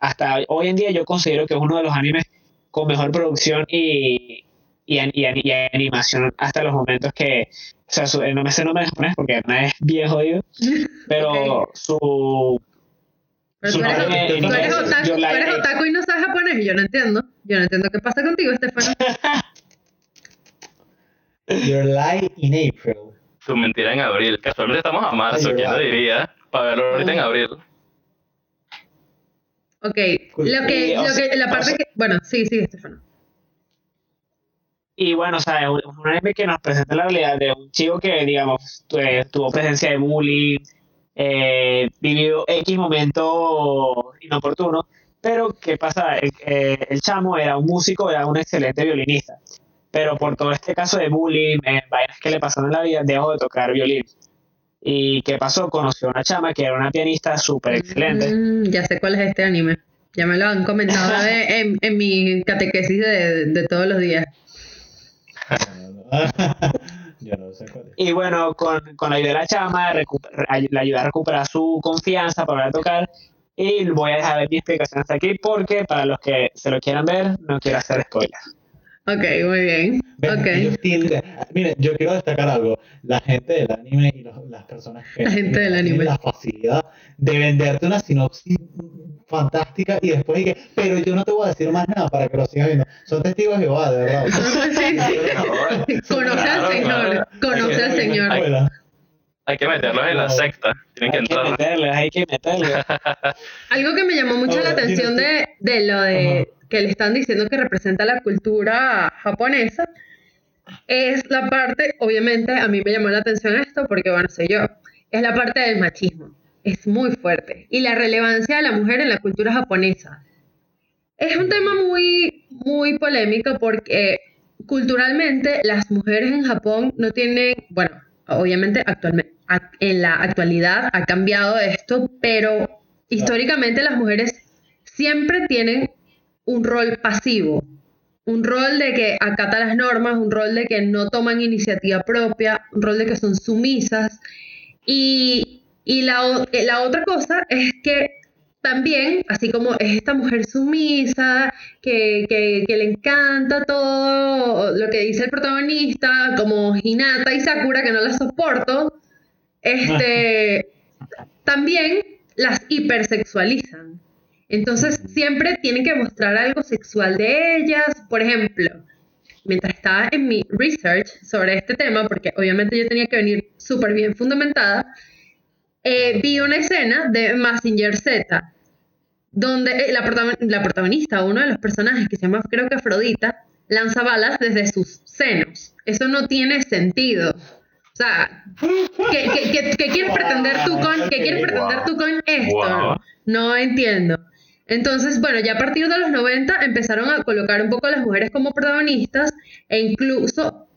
hasta hoy en día yo considero que es uno de los animes con mejor producción y, y, y y animación hasta los momentos que, o sea, su- no me sé el nombre en japonés porque no es bien jodido, pero su Pero tú eres, tú otaku, tú Yolai eres Reiki. otaku y no sabes japonés. Yo no entiendo. Yo no entiendo qué pasa contigo, Estefano. Your Lie in April. Tu mentira en abril. Casualmente estamos a marzo, ¿quién lo diría? Para verlo ahorita en abril. Ok, lo que, lo que, la parte que, bueno, sí, sí, Estefano. Y bueno, o sea, es un un anime que nos presenta la realidad de un chico que, digamos, eh, tuvo presencia de bullying, eh, vivió X momento inoportuno, pero ¿qué pasa? El, eh, el chamo era un músico, era un excelente violinista, pero por todo este caso de bullying, eh, vainas que le pasaron en la vida, dejó de tocar violín. ¿Y qué pasó? Conoció a una chama que era una pianista súper excelente. Mm, ya sé cuál es este anime. Ya me lo han comentado de- en, en mi catequesis de, de todos los días. Y bueno, con, con la ayuda de la chama, le ayuda a recuperar su confianza para tocar. Y voy a dejar mi explicación hasta aquí porque para los que se lo quieran ver, no quiero hacer spoiler. Ok, muy bien. Ven, Ok. ellos tienen- Miren, yo quiero destacar algo. La gente del anime y los- las personas que La gente del tienen anime. la facilidad de venderte una sinopsis fantástica y después dije, pero yo no te voy a decir más nada para que lo sigas viendo. Son testigos de Jehová, de verdad. Sí, sí. Conoce al Señor. Conoce al Señor. Hay que meterlos en la secta. Tienen que Hay que entrar. meterle, hay que meterle. Algo que me llamó mucho la atención de, de lo de que le están diciendo que representa la cultura japonesa es la parte, obviamente a mí me llamó la atención esto porque bueno, soy yo, es la parte del machismo. Es muy fuerte. Y la relevancia de la mujer en la cultura japonesa. Es un tema muy, muy polémico porque culturalmente las mujeres en Japón no tienen, bueno, obviamente actualmente, ac- en la actualidad ha cambiado esto, pero históricamente las mujeres siempre tienen un rol pasivo, un rol de que acata las normas, un rol de que no toman iniciativa propia, un rol de que son sumisas. Y, la, eh, la otra cosa es que también, así como es esta mujer sumisa, que, que, que le encanta todo lo que dice el protagonista, como Hinata y Sakura, que no la soporto, este, también las hipersexualizan. Entonces siempre tienen que mostrar algo sexual de ellas. Por ejemplo, mientras estaba en mi research sobre este tema, porque obviamente yo tenía que venir súper bien fundamentada, eh, vi una escena de Massinger Z, donde eh, la, protagon- la protagonista, uno de los personajes que se llama creo que Afrodita, lanza balas desde sus senos. Eso no tiene sentido. Sea, ¿qué, qué- qué- qué quieres pretender tú con, qué quieres pretender tú con esto? No entiendo. Entonces, bueno, ya a partir de los 90 empezaron a colocar un poco a las mujeres como protagonistas e incluso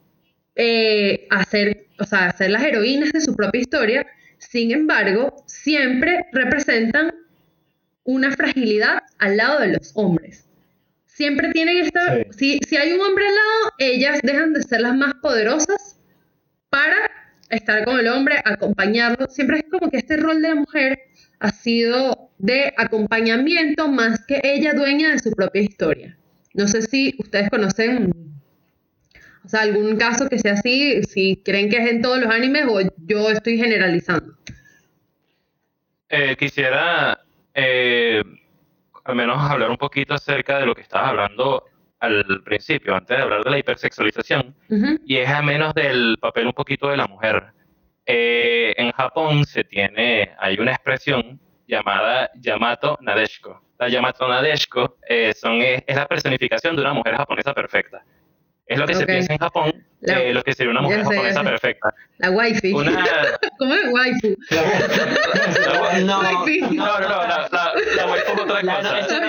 eh, hacer, o sea, hacer las heroínas de su propia historia. Sin embargo, siempre representan una fragilidad al lado de los hombres. Siempre tienen esta... Si, si hay un hombre al lado, ellas dejan de ser las más poderosas para estar con el hombre, acompañarlo. Siempre es como que este rol de la mujer ha sido de acompañamiento más que ella dueña de su propia historia. No sé si ustedes conocen, o sea, algún caso que sea así, si creen que es en todos los animes o yo estoy generalizando. Eh, quisiera eh, al menos hablar un poquito acerca de lo que estabas hablando al principio, antes de hablar de la hipersexualización, Ujú. y es al menos del papel un poquito de la mujer. Eh, en Japón se tiene, hay una expresión llamada Yamato Nadeshiko. La Yamato Nadeshiko eh, son, es, es la personificación de una mujer japonesa perfecta. Es lo que se Ok. piensa en Japón, La- eh, lo que sería una mujer sé, japonesa perfecta. La waifu. Una, ¿Cómo es waifu? la- No, Waifu. no, no, no, la, la, la waifu es otra La- cosa. no, eso no-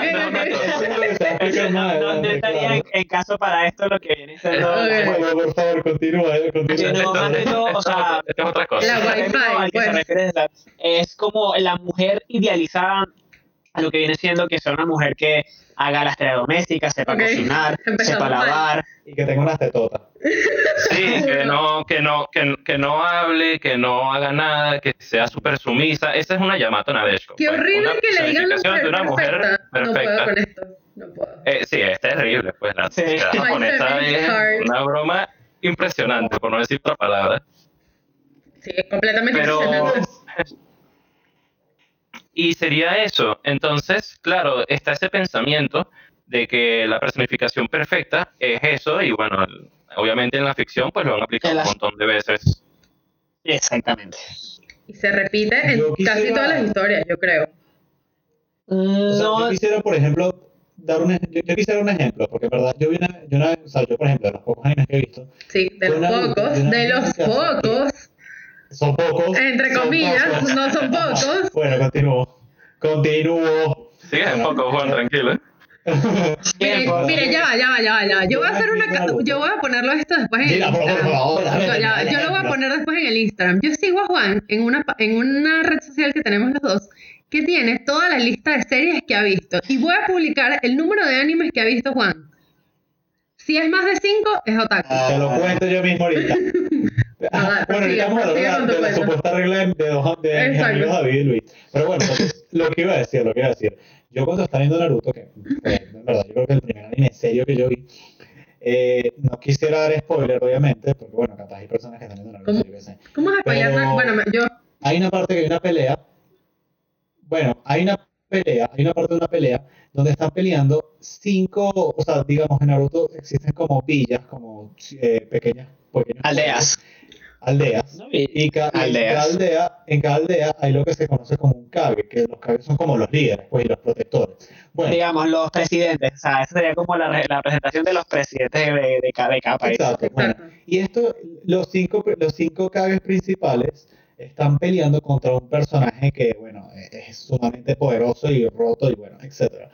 No estaría en, caso para esto lo que viene siendo. Bueno, por favor, continúa, eh, continúa. no, más todo, o sea, es otra cosa. La Wi-Fi, pues. es como la mujer idealizada a lo que viene siendo que sea una mujer que haga las tareas domésticas, sepa Ok, cocinar, empezamos sepa mal. lavar. Y que tenga unas tetotas. Sí, que no, que no, que, que no hable, que no haga nada, que sea súper sumisa. Esa es una Yamato Nadeshiko. Qué pues, horrible una que le digan mujer de una mujer perfecta. No puedo perfecta. con esto. No puedo. Eh, sí, es terrible, pues la sociedad japonesa es una broma impresionante, por no decir otra palabra. Sí, completamente Pero... impresionante. Y sería eso. Entonces, claro, está ese pensamiento de que la personificación perfecta es eso, y bueno, obviamente en la ficción pues lo han aplicado la- un montón de veces. Exactamente. Y se repite en casi todas las historias, yo creo. O sea, No, yo quisiera, por ejemplo, dar un, yo, yo quisiera un ejemplo, porque verdad, yo vi una, yo una, o sea, yo por ejemplo, de los pocos animes que he visto, Sí, de los Una- pocos, una- de los pocos, son pocos. entre son comillas, pocos. no son pocos. Bueno, continúo. Continúo. Sigue un poco, Juan, tranquilo. Mire, tiempo. mire, ya va, ya va, ya va, ya va. Yo voy a hacer una, yo voy a ponerlo esto después en el Mira, Instagram. favor, Yo, ya yo lo voy a poner después en el Instagram. Yo sigo a Juan en una, pa- en una red social que tenemos los dos que tiene toda la lista de series que ha visto. Y voy a publicar el número de animes que ha visto Juan. Si es más de 5, es otaku. Te lo cuento yo mismo ahorita. Ah, bueno, ahorita vamos a hablar de la supuesta regla de, dos de mis amigos David y Luis. Pero bueno, lo que iba a decir, lo que iba a decir. Yo cuando estaba viendo Naruto, que en verdad, yo creo que el primer anime serio que yo vi, eh, no quisiera dar spoiler, obviamente, porque bueno, capaz hay personas que están viendo Naruto, ¿Cómo? ¿Cómo es? Pero- Bueno, yo. Hay una parte que hay una pelea. Bueno, hay una pelea, hay una parte de una pelea donde están peleando cinco, o sea, digamos en Naruto existen como villas, como eh, pequeñas, pequeños Aldeas. aldeas. ¿no? Y- Y ca- y en Aldeas. cada aldea, en cada aldea hay lo que se conoce como un Kage, que los Kage son como los líderes, pues, y los protectores. Bueno, digamos, los presidentes. O sea, esa sería como la, re- la presentación de los presidentes de, de, cada, de cada país. exacto. Bueno, y esto, los cinco, los cinco Kages principales están peleando contra un personaje que, bueno, es sumamente poderoso y roto y bueno, etcétera.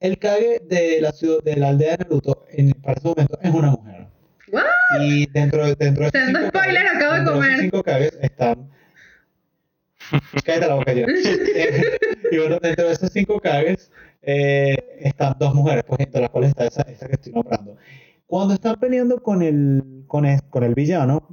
El Kage de la ciudad, de la aldea de Naruto, en, para ese momento, es una mujer. ¿What? Y dentro de, dentro de cinco spoiler, Kages- acabo de comer. cinco Kages están... Cállate la boca ya. y bueno, dentro de esos cinco Kages eh, están dos mujeres, pues entre las cuales está esa, esa que estoy nombrando. Cuando están peleando con el, con el, con el villano,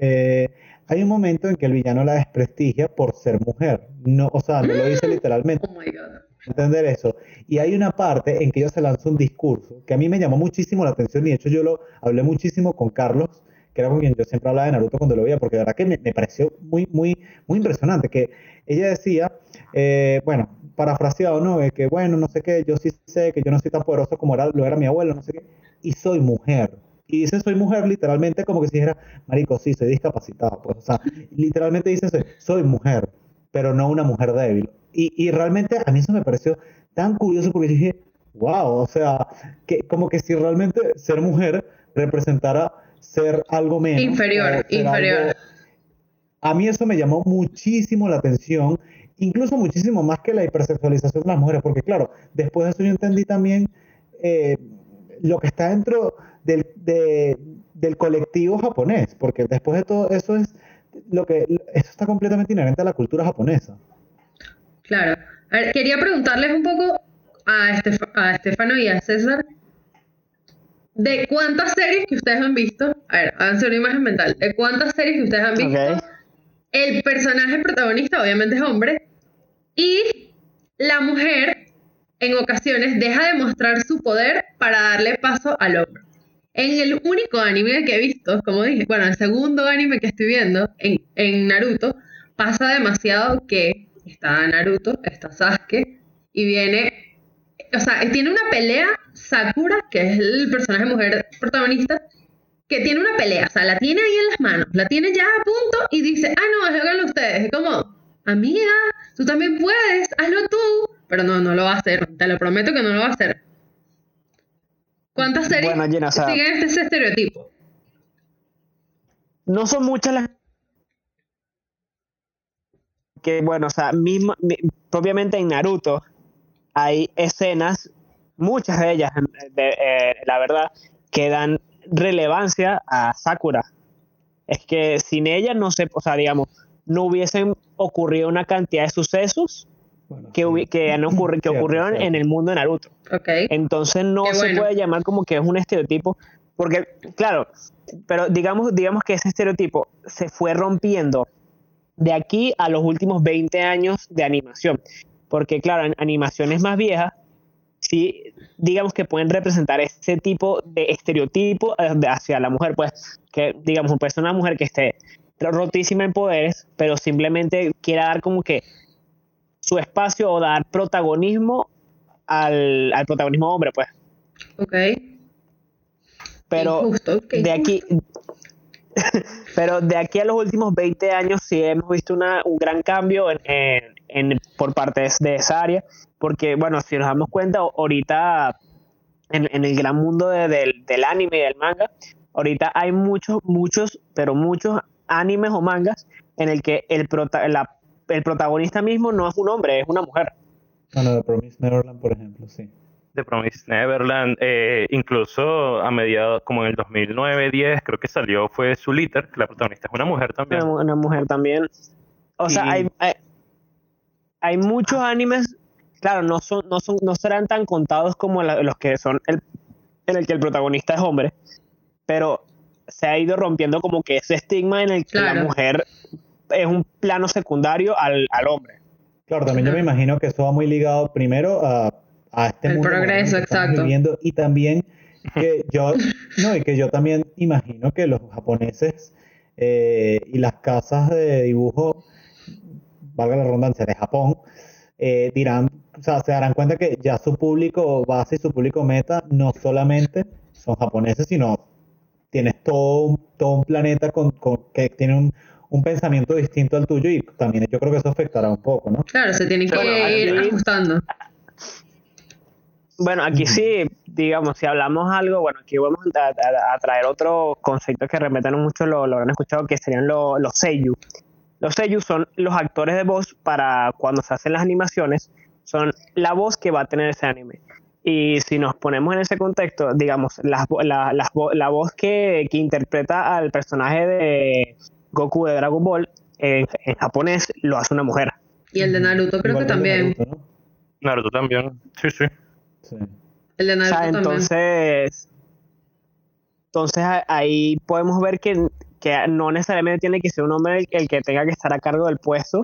eh, hay un momento en que el villano la desprestigia por ser mujer. No, o sea, no lo dice literalmente Oh my god. entender eso. Y hay una parte en que ella se lanza un discurso que a mí me llamó muchísimo la atención y de hecho yo lo hablé muchísimo con Carlos, que era con quien yo siempre hablaba de Naruto cuando lo veía, porque de verdad que me, me pareció muy, muy, muy impresionante, que ella decía, eh, bueno, parafraseado, ¿no? Que bueno, no sé qué, yo sí sé que yo no soy tan poderoso como era, lo era mi abuelo, no sé qué, y soy mujer. Y dice soy mujer literalmente como que si dijera, marico, sí, soy discapacitada, pues, o sea, literalmente dice soy, soy mujer, pero no una mujer débil. Y, y realmente a mí eso me pareció tan curioso porque dije, wow, o sea, que como que si realmente ser mujer representara ser algo menos. Inferior, ser inferior. algo- A mí eso me llamó muchísimo la atención, incluso muchísimo más que la hipersexualización de las mujeres, porque claro, después de eso yo entendí también eh, lo que está dentro del, de- del colectivo japonés, porque después de todo eso es lo que eso está completamente inherente a la cultura japonesa. Claro. A ver, quería preguntarles un poco a, Estef- a Estefano y a César de cuántas series que ustedes han visto. A ver, háganse una imagen mental. De cuántas series que ustedes han visto. El personaje protagonista, obviamente, es hombre. Y la mujer, en ocasiones, deja de mostrar su poder para darle paso al hombre. En el único anime que he visto, como dije, bueno, el segundo anime que estoy viendo, en, Naruto, pasa demasiado que está Naruto, está Sasuke, y viene, o sea, tiene una pelea Sakura, que es el personaje mujer protagonista, que tiene una pelea, o sea, la tiene ahí en las manos, la tiene ya a punto y dice, ah, no, háganlo ustedes. Es como, amiga, tú también puedes, hazlo tú. Pero no, no lo va a hacer, te lo prometo que no lo va a hacer. ¿Cuántas series Bueno, Gina, o sea- siguen este, estereotipo? no son muchas las que bueno, o sea, misma, mi- propiamente en Naruto hay escenas, muchas de ellas, de- eh, la verdad, que dan relevancia a Sakura. Es que sin ella no sé, o sea, digamos, no hubiesen ocurrido una cantidad de sucesos Bueno, que, que, han ocurri- que ocurrieron en el mundo de Naruto. Ok. Entonces no Qué se bueno. puede llamar como que es un estereotipo, porque, claro, pero digamos, digamos que ese estereotipo se fue rompiendo de aquí a los últimos 20 años de animación. Porque, claro, en animaciones más viejas, sí, digamos que pueden representar ese tipo de estereotipo eh, hacia la mujer, pues, que, digamos, puede ser una mujer que esté rotísima en poderes, pero simplemente quiera dar como que su espacio o dar protagonismo al, al protagonismo hombre, pues. Ok. Pero Injusto, de aquí, pero de aquí a los últimos 20 años sí hemos visto una, un gran cambio en, en- en- por parte de, esa área, porque bueno, si nos damos cuenta, ahorita en, en el gran mundo de- del, del anime y del manga, ahorita hay muchos, muchos, pero muchos animes o mangas en el que el, prota- la- el protagonista mismo no es un hombre, es una mujer. Bueno, de Promise Neverland, por ejemplo, sí. The Promised Neverland, eh, incluso a mediados, como en el 2009-10, creo que salió, fue Zuliter, que la protagonista es una mujer también. una, una mujer también. O sea, hay, hay, hay muchos animes, claro, no son, no son, no serán tan contados como la- los que son el, en el que el protagonista es hombre, pero se ha ido rompiendo como que ese estigma en el que la mujer es un plano secundario al, al hombre. Claro, también yo me imagino que eso va muy ligado primero a, a este El mundo progreso, que exacto. viviendo y también que yo, no, y que yo también imagino que los japoneses eh, y las casas de dibujo, valga la redundancia, de Japón, eh, dirán, o sea, se darán cuenta que ya su público base y su público meta no solamente son japoneses, sino tienes todo, un- todo un planeta con, con- que tiene un, un pensamiento distinto al tuyo y también yo creo que eso afectará un poco, ¿no? Claro, se tienen que Bueno, ir aquí- ajustando. Bueno, aquí sí, digamos, si hablamos algo, bueno, aquí vamos a, a- a traer otro concepto que remeten mucho, lo, lo han escuchado, que serían lo- los seiyuu. Los seiyuu son los actores de voz para cuando se hacen las animaciones, son la voz que va a tener ese anime. Y si nos ponemos en ese contexto, digamos, las vo- la, las vo- la voz que, que interpreta al personaje de Goku de Dragon Ball en, en japonés lo hace una mujer. Y el de Naruto creo Igual que también. Naruto, ¿no? Naruto también. Sí, sí. Sí. El de O Naruto también. entonces, entonces a- ahí podemos ver que, que no necesariamente tiene que ser un hombre el, el que tenga que estar a cargo del puesto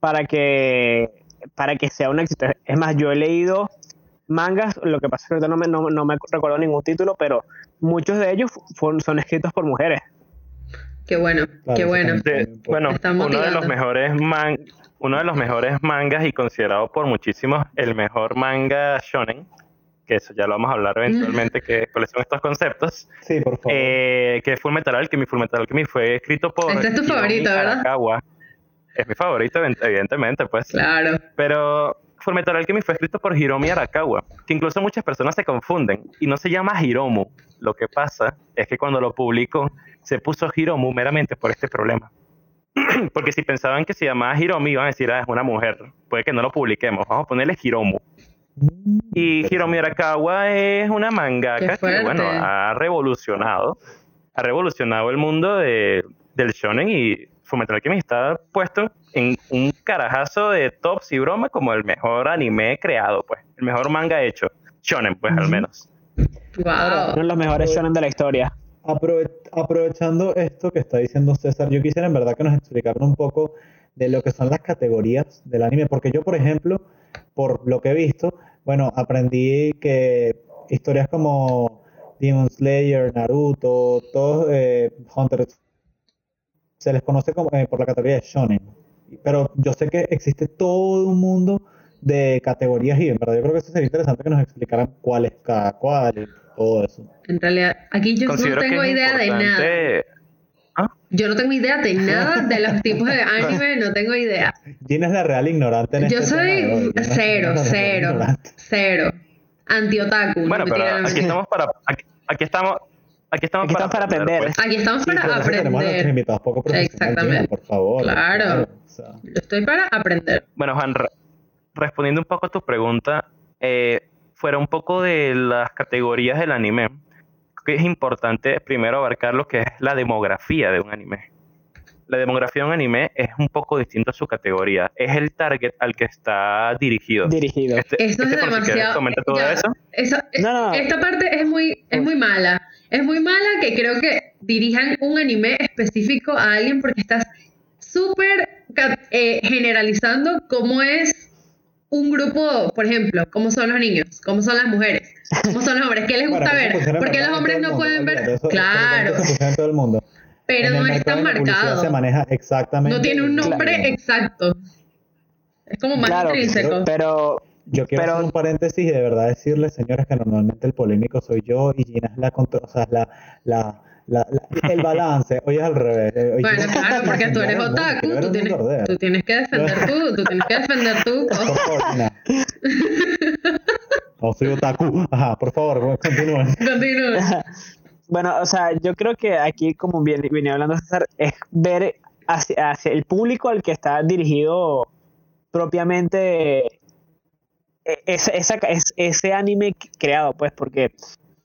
para que, para que sea un éxito. Es más, yo he leído mangas, lo que pasa es que ahorita no me, no, no me recuerdo ningún título, pero muchos de ellos fueron, son escritos por mujeres. Qué bueno, Claro, qué bueno. De- bueno, uno de los mejores man, uno de los mejores mangas y considerado por muchísimos el mejor manga shonen, que eso ya lo vamos a hablar eventualmente, que, cuáles son estos conceptos, Sí, por favor. eh, que es Fullmetal Alchemy. Fullmetal Alchemy fue escrito por Este es tu favorito, ¿verdad? Arakawa. Es mi favorito, evidentemente, pues. Claro. Pero Fullmetal Alchemy fue escrito por Hiromi Arakawa, que incluso muchas personas se confunden y no se llama Hiromu. Lo que pasa es que cuando lo publicó se puso Hiromu meramente por este problema. Porque si pensaban que se llamaba Hiromi iban a decir, ah, es una mujer, puede que no lo publiquemos, vamos a ponerle Hiromu. Y. Hiromi Arakawa es una mangaka que, bueno, ha revolucionado, ha revolucionado el mundo de, del shonen y Fullmetal Alchemy está puesto en un carajazo de tops y broma como el mejor anime creado, pues, el mejor manga hecho, shonen, pues, al menos. Wow. Uno de los mejores shonen de la historia. Aprove- aprovechando esto que está diciendo César, yo quisiera en verdad que nos explicaran un poco de lo que son las categorías del anime, porque yo, por ejemplo, por lo que he visto, bueno, aprendí que historias como Demon Slayer, Naruto, todos eh, Hunter x- se les conoce como, eh, por la categoría de shonen, pero yo sé que existe todo un mundo de categorías y en verdad yo creo que eso sería interesante que nos explicaran cuál es cada cual y todo eso. En realidad, aquí yo no Considero que tengo idea de nada. importante... Yo no tengo idea de nada de los tipos de anime, no tengo idea. Gina es la real ignorante en Yo este soy tema, cero, cero, ignorante. cero. Anti-otaku. no Bueno, me pero tiran a aquí estamos para... Aquí, aquí estamos... Aquí estamos, Aquí estamos para aprender. pues. Aquí estamos Sí, para por eso tenemos a nuestros aprender. invitados poco profesionales, Exactamente. Por favor. Claro. o sea, Yo estoy para aprender. Bueno, Juan, re- respondiendo un poco a tu pregunta, eh, fuera un poco de las categorías del anime, que es importante primero abarcar lo que es la demografía de un anime. La demografía de un anime es un poco distinto a su categoría. Es el target al que está dirigido. Dirigido. Este, Eso es este, demasiado. comenta todo ya, eso. eso- No, no. Esta parte es muy, es muy mala. Es muy mala que creo que dirijan un anime específico a alguien porque estás súper eh, generalizando cómo es un grupo, por ejemplo, cómo son los niños, cómo son las mujeres, cómo son los hombres, qué les gusta bueno, ver, porque verdad los hombres no mundo, pueden ver, eso- claro, funciona en todo el mundo. pero no es tan marcado, Se maneja exactamente. no tiene un nombre exacto, es como más Claro, intrínseco. pero Yo quiero Pero- hacer un paréntesis y de verdad decirles, señores, que normalmente el polémico soy yo y Gina es la, contro- o sea, es la, la, la- la- el balance. Hoy es al revés. eh, hoy Bueno, claro, porque tú eres otaku, tú es tienes, tú tienes que defender tú, tú tienes que defender tú. Por favor, Gina. No soy otaku. Ajá, por favor, continúen. Continúa. Bueno, o sea, yo creo que aquí, como bien, venía hablando César, es ver hacia, hacia el público al que está dirigido propiamente ese, esa- es- ese anime creado, pues, porque,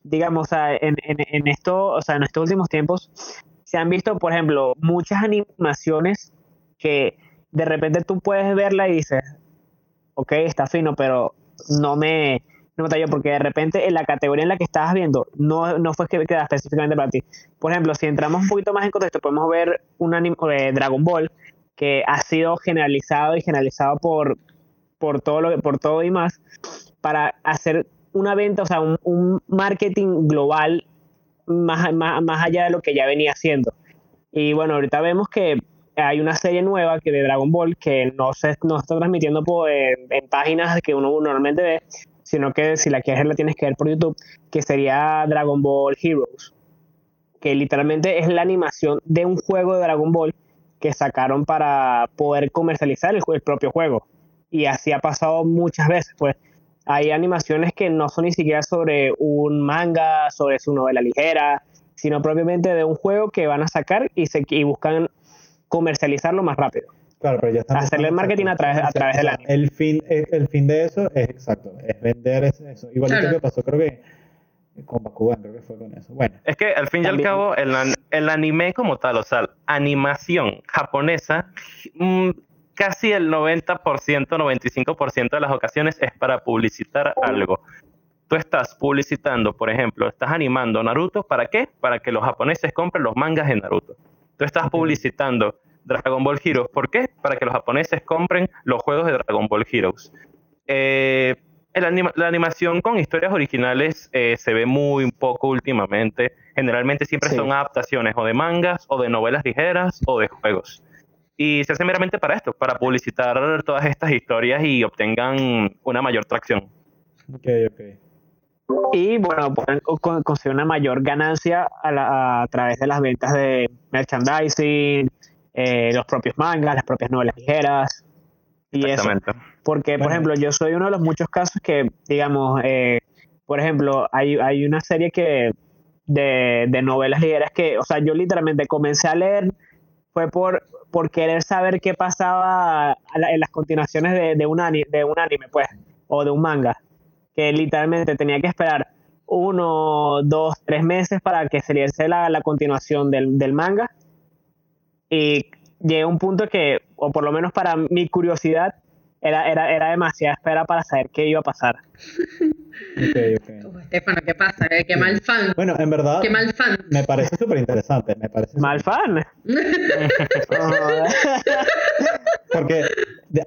digamos, en, en, en esto, o sea, en estos últimos tiempos se han visto, por ejemplo, muchas animaciones que de repente tú puedes verla y dices, ok, está fino, pero no me, no batalló porque de repente en la categoría en la que estabas viendo no, no fue que queda específicamente para ti. Por ejemplo, si entramos un poquito más en contexto, podemos ver un anime eh, Dragon Ball que ha sido generalizado y generalizado por, por, todo lo, por todo y más para hacer una venta, o sea, un, un marketing global más, más, más allá de lo que ya venía haciendo. Y bueno, ahorita vemos que hay una serie nueva que de Dragon Ball que no se no está transmitiendo por, en, en páginas que uno normalmente ve, sino que si la quieres la tienes que ver por YouTube, que sería Dragon Ball Heroes, que literalmente es la animación de un juego de Dragon Ball que sacaron para poder comercializar el, el propio juego. Y así ha pasado muchas veces, pues hay animaciones que no son ni siquiera sobre un manga, sobre su novela ligera, sino propiamente de un juego que van a sacar y, se, y buscan comercializarlo más rápido. Claro, pero ya está Hacerle el marketing a través, a través del anime. El fin, el, el fin de eso es exacto, es vender eso. Igualito Claro. que pasó, creo que con Bakugan, creo que fue con eso. Bueno, Es que al fin y al cabo, el, an- el anime como tal, o sea, animación japonesa, mm, casi el 90%, 95% de las ocasiones es para publicitar algo. Tú estás publicitando, por ejemplo, estás animando Naruto, ¿para qué? Para que los japoneses compren los mangas de Naruto. Tú estás publicitando Dragon Ball Heroes, ¿por qué? Para que los japoneses compren los juegos de Dragon Ball Heroes. Eh, el anima- la animación con historias originales eh, se ve muy poco últimamente. Generalmente siempre Sí. son adaptaciones o de mangas, o de novelas ligeras, o de juegos. Y se hace meramente para esto, para publicitar todas estas historias y obtengan una mayor tracción. ok, ok. Y bueno, pueden co- con- conseguir una mayor ganancia a, la- a través de las ventas de merchandising, eh, los propios mangas, las propias novelas ligeras y eso. Exactamente. Porque, por ejemplo, yo soy uno de los muchos casos que, digamos, eh, por ejemplo, hay, hay una serie que de, de novelas ligeras que, o sea, yo literalmente comencé a leer fue por, por querer saber qué pasaba en las continuaciones de, un anime, pues, o de un manga, que literalmente tenía que esperar uno, dos, tres meses para que saliese la, la continuación del, del manga. Y llegué un punto que, o por lo menos para mi curiosidad, era, era, era demasiada espera para saber qué iba a pasar. Ok, ok. Uf, Estefano, ¿qué pasa? Eh, Qué mal fan. Bueno, en verdad, Qué mal fan. me parece súper interesante. Me parece Mal fan. Porque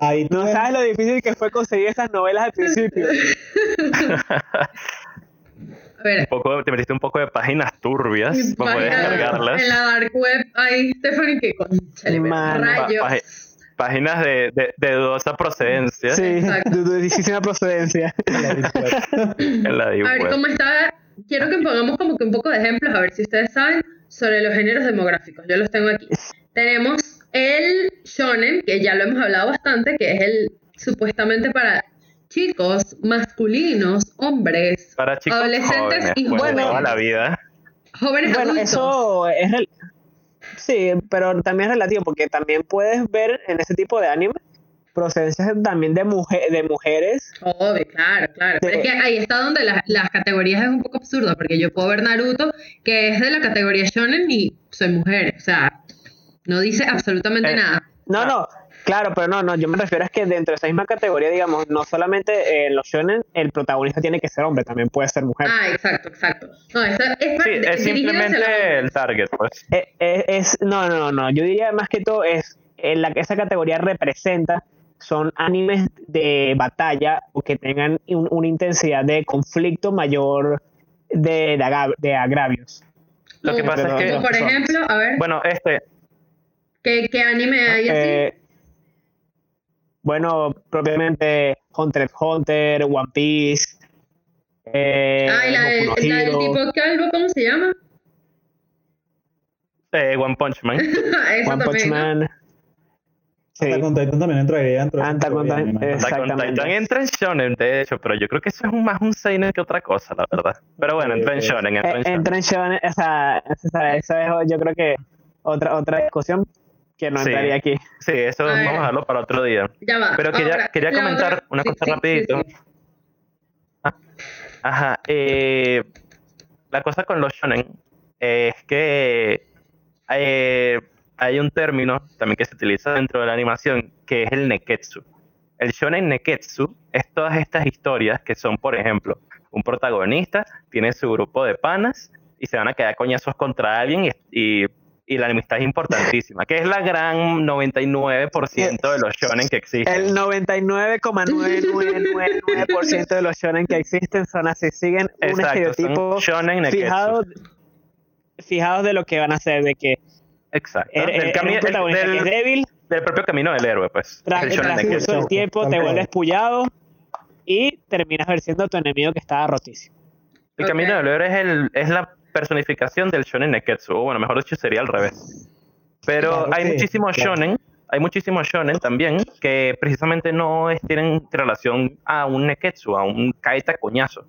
ahí tú no ves- sabes lo difícil que fue conseguir esas novelas al principio. A ver, Un poco, te metiste un poco de páginas turbias para poder descargarlas. en la dark web hay Stephanie que conchale, pero Mano. rayos. Páginas de, de, de dudosa procedencia Sí, Exacto. de dudosísima procedencia. en la deep A ver. ¿cómo está? Quiero que pongamos como que un poco de ejemplos, a ver si ustedes saben, sobre los géneros demográficos. Yo los tengo aquí. Tenemos el shonen, que ya lo hemos hablado bastante, que es el supuestamente para chicos, masculinos, hombres, Para chicos adolescentes jóvenes, y pues, de jóvenes. toda la vida. jóvenes Bueno, adultos. eso es Sí, pero también es relativo porque también puedes ver en ese tipo de anime procedencias también de, mujer, de mujeres. Obvio, claro, claro. Pero es que ahí está donde la- las categorías es un poco absurdo, porque yo puedo ver Naruto, que es de la categoría shonen y soy mujer. O sea, no dice absolutamente Eh, nada. No, no, claro, pero no, no, yo me refiero a que dentro de esa misma categoría, digamos, no solamente eh, en los shonen el protagonista tiene que ser hombre, también puede ser mujer. Ah, exacto, exacto. No, es, Sí, es la- simplemente el target, pues. Eh, eh, es, no, no, no, no, yo diría más que todo es, en la que esa categoría representa son animes de batalla o que tengan un- una intensidad de conflicto mayor de, de, agravios. Lo que pasa es que- por ejemplo, a ver, Bueno, este, ¿qué, qué anime hay así? Eh, bueno, propiamente Hunter x Hunter, One Piece. Eh, Ay, la, del- la del tipo calvo, ¿cómo se llama? eh, One Punch Man. Eso One Punch también, ¿no? Man. Sí. Attack on Titan también entraría Attack on Titan, entra en shonen, de hecho, pero yo creo que eso es un- más un seinen que otra cosa, la verdad. Pero bueno, entra en shonen, entra en Eh, shonen. entra en shonen, o sea, esa- es yo creo que otra otra discusión que no Sí. entraría aquí. Sí, eso A ver. vamos a dejarlo para otro día. Ya va. Pero quería, ahora, quería comentar otra- una sí, cosa sí, sí, rapidito. sí. Ah, Ajá, eh, la cosa con los shonen es que eh, hay un término también que se utiliza dentro de la animación que es el neketsu. El shonen neketsu es todas estas historias que son, por ejemplo, un protagonista tiene su grupo de panas y se van a quedar coñazos contra alguien y, y, y la amistad es importantísima, que es la gran 99% de los shonen que existen. El 99,9999% de los shonen que existen son así, siguen un Exacto, estereotipo shonen neketsu. fijados, fijados de lo que van a hacer, de que Exacto. er- eres cami- un protagonista del- que es débil, del propio camino del héroe, pues. tras el el transcurso del tiempo te vuelves pullado y terminas venciendo a tu enemigo que estaba rotísimo. El camino Ok. del héroe es, el, es la personificación del shonen neketsu, o bueno, mejor dicho sería al revés. Pero Claro, hay sí, muchísimos claro. shonen, hay muchísimos shonen también que precisamente no es- tienen relación a un neketsu, a un kaita coñazo,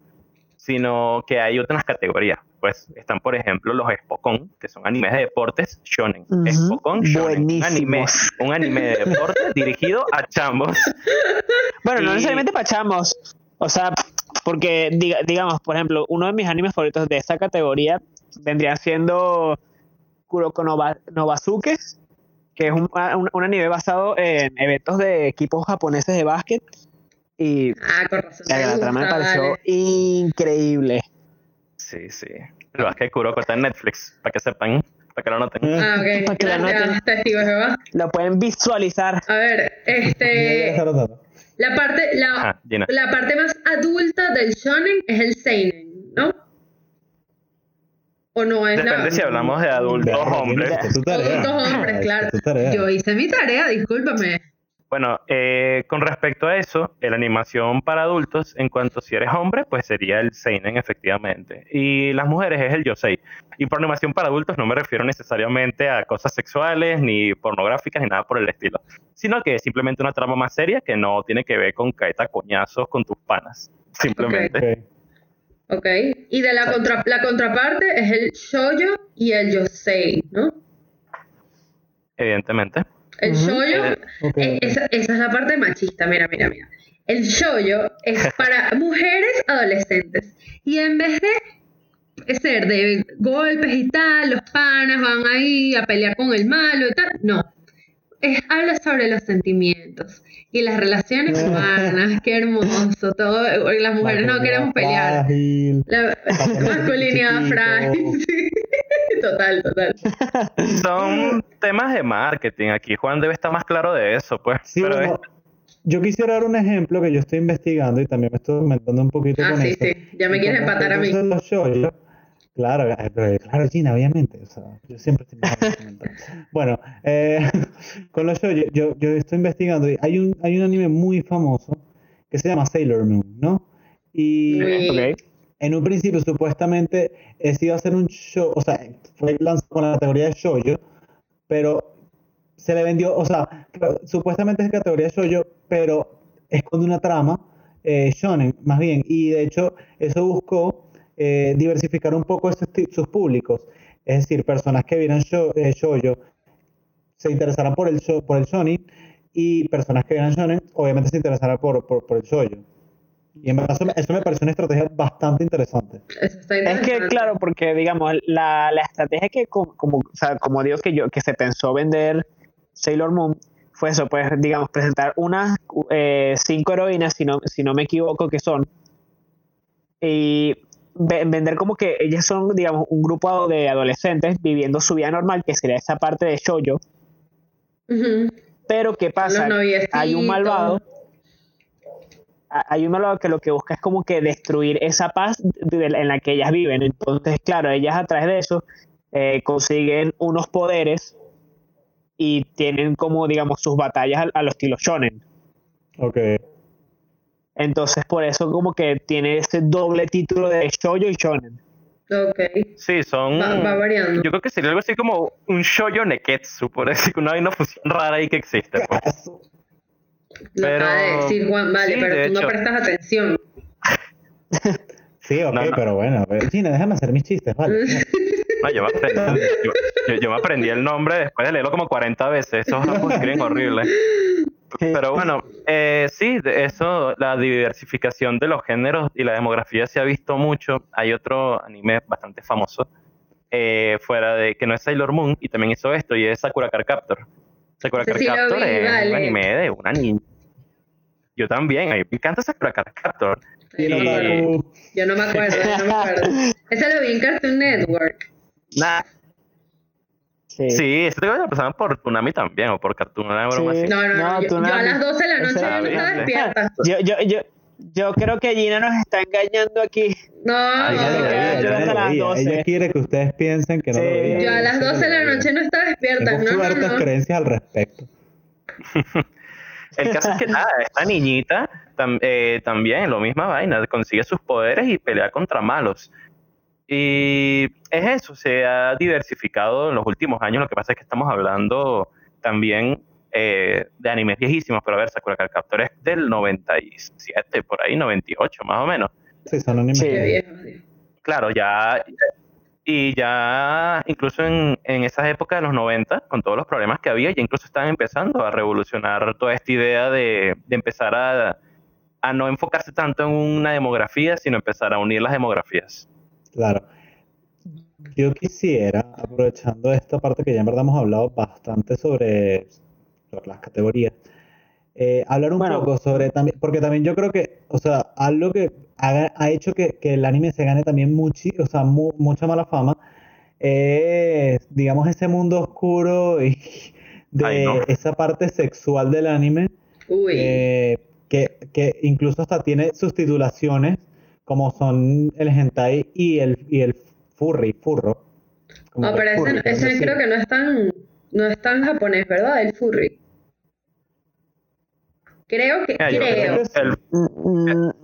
sino que hay otras categorías. Pues están, por ejemplo, los Spokon, que son animes de deportes shonen. Ujú, Spokon shonen, un anime, un anime de deportes dirigido a chambos. Bueno, no necesariamente para chamos. O sea, porque, diga- digamos, por ejemplo, uno de mis animes favoritos de esa categoría vendría siendo Kuroko no, Ba- no Basuke, que es un, un, un anime basado en eventos de equipos japoneses de básquet. Y Ah, con razón. la, trama me pareció vale. increíble. Sí, sí. Lo que Kuroko está en Netflix, para que sepan, para que lo noten. Ah, ok. Para que la Gracias, noten. testigo de Jehová. Lo pueden visualizar. A ver, este. La parte, la, Ajá, Gina. la parte más adulta del shonen es el seinen, ¿no? ¿O no es Depende la... si hablamos de adultos hombres. Adultos hombres, claro. Yo hice mi tarea, discúlpame. Bueno, eh, con respecto a eso, la animación para adultos, en cuanto si eres hombre, pues sería el seinen efectivamente. Y las mujeres es el yosei. Y por animación para adultos no me refiero necesariamente a cosas sexuales, ni pornográficas, ni nada por el estilo. Sino que es simplemente una trama más seria que no tiene que ver con caeta coñazos con tus panas. Simplemente. Ok. Y de la, contra, la contraparte es el shoujo y el yosei, ¿no? Evidentemente. El Ujú. shoujo, Eh, esa, esa es la parte machista, mira, mira, mira. El shoujo es para mujeres adolescentes. Y en vez de ser de golpes y tal, los panas van ahí a pelear con el malo y tal, no. Es, habla sobre los sentimientos y las relaciones humanas, qué hermoso, todo, las mujeres no queremos pelear. La masculinidad frágil, sí. Total, total. Son temas de marketing. Aquí Juan debe estar más claro de eso, pues. Sí, Pero bueno, yo quisiera dar un ejemplo que yo estoy investigando y también me estoy documentando un poquito Ah, con sí, eso. sí. Ya me Y quieres empatar a mí. los shows, Claro, eh, pero claro, Gina, obviamente. O sea, yo siempre estoy. Bueno, eh, con los shows, yo, yo estoy investigando y hay un, hay un anime muy famoso que se llama Sailor Moon, ¿no? Y en un principio supuestamente se iba a hacer un show, o sea, fue lanzado con la categoría de shoujo, pero se le vendió, o sea, supuestamente es categoría shoujo, pero esconde una trama eh, shonen, más bien, y de hecho eso buscó eh, diversificar un poco esos ti- sus públicos, es decir, personas que vieran shou- eh, shoujo se interesaran por el sho- por el shonen y personas que vieran shonen obviamente se interesaran por, por, por el shoujo. Y en verdad eso me, eso me pareció una estrategia bastante interesante. Eso está Es que, claro, porque digamos, la, la estrategia que como, como, o sea, como digo que yo, que se pensó vender Sailor Moon fue eso, pues, digamos, presentar unas eh, cinco heroínas, si no, si no me equivoco, que son, y vender como que ellas son, digamos, un grupo de adolescentes viviendo su vida normal, que sería esa parte de shoujo, Ujú. pero ¿qué pasa? Hay un malvado a- hay un malvado que lo que busca es como que destruir esa paz en la que ellas viven. Entonces, claro, ellas a través de eso eh, consiguen unos poderes y tienen como, digamos, sus batallas al- a, los estilo shonen. Ok. Entonces, por eso como que tiene ese doble título de shoujo y shonen. Ok. Sí, son. Va, va variando. Yo creo que sería algo así como un shoujo neketsu, por decir que no hay una fusión rara ahí que existe. Pues. Lo pero- acaba de decir Juan, vale, sí, pero tú no prestas atención. Sí, ok, No, no. pero bueno, a ver, Gina, déjame hacer mis chistes, vale. No, yo, me aprendí, yo, yo- yo me aprendí el nombre después de leerlo como 40 veces. Esos japos escriben horrible. Pero bueno, eh, sí, de eso, la diversificación de los géneros y la demografía se ha visto mucho. Hay otro anime bastante famoso, eh, fuera de que no es Sailor Moon, y también hizo esto, y es Sakura Card Captor. Sakura sí lo Captor vi, es un anime de una niña. Yo también, a mí me encanta Sakura Card Captor. Y otaku. Yo no me acuerdo, yo no me acuerdo. Ese lo vi en Cartoon Network. Nah, Sí. sí, eso lo pasaban por Tsunami también, o por Cartoon, Sí. No, no, no. No, yo, a las 12 de la noche ese- ya no estaba despierta. Yo, yo, yo, yo creo que Gina nos está engañando aquí. No, Ay, veía. las 12. Ella quiere que ustedes piensen que no lo veía. yo a las 12 de la noche no estaba despierta. Tengo No, no, fuertes no. creencias al respecto. El caso es que nada, esta niñita tam- eh, también, lo misma vaina, consigue sus poderes y pelea contra malos. Y es eso, se ha diversificado en los últimos años. Lo que pasa es que estamos hablando también eh, de animes viejísimos, pero a ver, Sakura Card Captor es del 97, por ahí, 98 más o menos. Sí, son animes. Sí. Claro, ya. Y ya, incluso en, en esas épocas de los 90, con todos los problemas que había, ya incluso estaban empezando a revolucionar toda esta idea de, de empezar a, a no enfocarse tanto en una demografía, sino empezar a unir las demografías. Claro. Yo quisiera, aprovechando esta parte que ya en verdad hemos hablado bastante sobre, sobre las categorías, eh, hablar un Bueno. poco sobre también, porque también yo creo que, o sea, algo que ha, ha hecho que, que el anime se gane también muchi, o sea, mu- mucha mala fama, es, digamos, ese mundo oscuro y de Ay, no. esa parte sexual del anime. Uy. eh, que, que incluso hasta tiene sus titulaciones, como son el hentai y el, y el furry, furro. Como no, pero ese, furry, ese decir. creo que no es tan, no es tan japonés, ¿verdad? El furry. Creo que, Mira, creo. creo que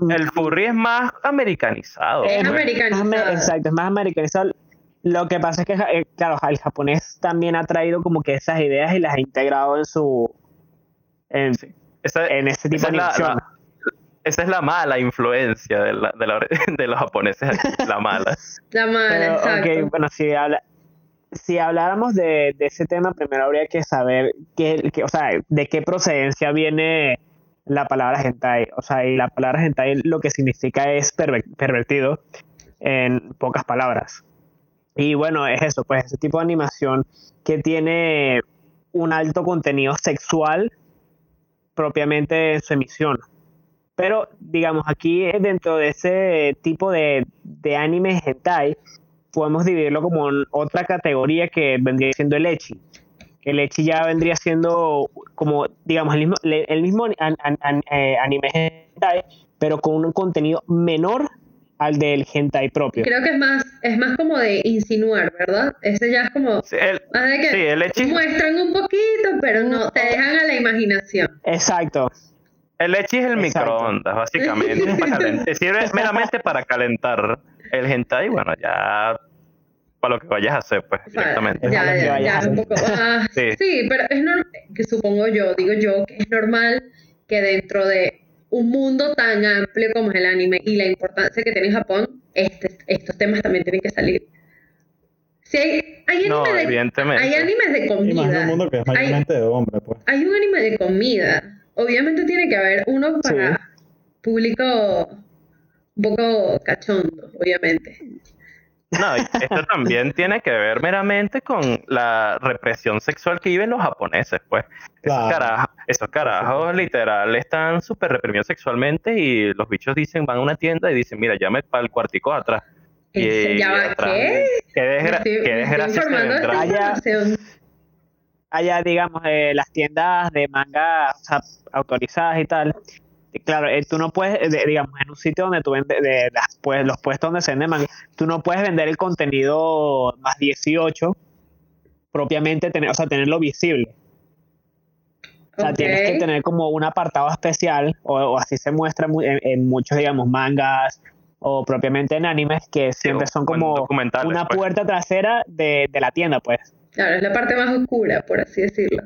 el, el furry es más americanizado. Es americanizado. amer- exacto, es más americanizado. Lo que pasa es que, eh, claro, el japonés también ha traído como que esas ideas y las ha integrado en su. en, Esa, en ese tipo esa de es la- animación. la- esa es la mala influencia de, la- de, la- de los japoneses, aquí, la mala. La mala, Pero, exacto. ok, bueno, si, habla- si habláramos de, de ese tema, primero habría que saber qué, qué- o sea, de qué procedencia viene la palabra hentai. O sea, y la palabra hentai lo que significa es perver- pervertido, en pocas palabras. Y bueno, es eso, pues ese tipo de animación que tiene un alto contenido sexual propiamente en su emisión. Pero, digamos, aquí eh, dentro de ese tipo de, de anime hentai, podemos dividirlo como en otra categoría que vendría siendo el echi. El echi ya vendría siendo como, digamos, el mismo, le- el mismo an- an- an- eh, anime hentai, pero con un contenido menor al del hentai propio. Creo que es más, es más como de insinuar, ¿verdad? Ese ya es como Sí, el, más de que sí, el ecchi, muestran un poquito, pero no, te dejan a la imaginación. Exacto. El ecchi es el Exacto. microondas, básicamente. para calentar. Sirve meramente para calentar el hentai, bueno, ya para lo que vayas a hacer, pues, O sea, directamente. Es ya, ya, ya un poco. ah, Sí. sí, pero es normal, que supongo yo, digo yo, que es normal que dentro de un mundo tan amplio como es el anime y la importancia que tiene en Japón, este, estos temas también tienen que salir. Si hay, hay, No, anime de, evidentemente. hay animes de Y más en comida. un mundo que es hay, mayormente de hombres, pues. hay un anime de comida. Obviamente tiene que haber uno para público un poco cachondo, obviamente. No, y esto también tiene que ver meramente con la represión sexual que viven los japoneses, pues. Esos, Claro. carajos, esos carajos literal están súper reprimidos sexualmente y los bichos dicen, van a una tienda y dicen, mira, llame para el cuartico de atrás. ¿En serio? ¿Ya va? atrás, ¿Qué? ¿Qué, desgra- estoy- desgracia? Allá- digamos, eh, las tiendas de manga o sea, autorizadas y tal, y claro, eh, tú no puedes, eh, de- digamos, en un sitio donde tú vendes, de las, pues, los puestos donde se vende manga, tú no puedes vender el contenido más 18 propiamente, tener, o sea, tenerlo visible. O sea, tienes que tener como un apartado especial, o, o así se muestra mu- en, en muchos, digamos, mangas o propiamente en animes, que siempre son como documentales, una pues. puerta trasera de, de la tienda, pues. Claro, es la parte más oscura, por así decirlo.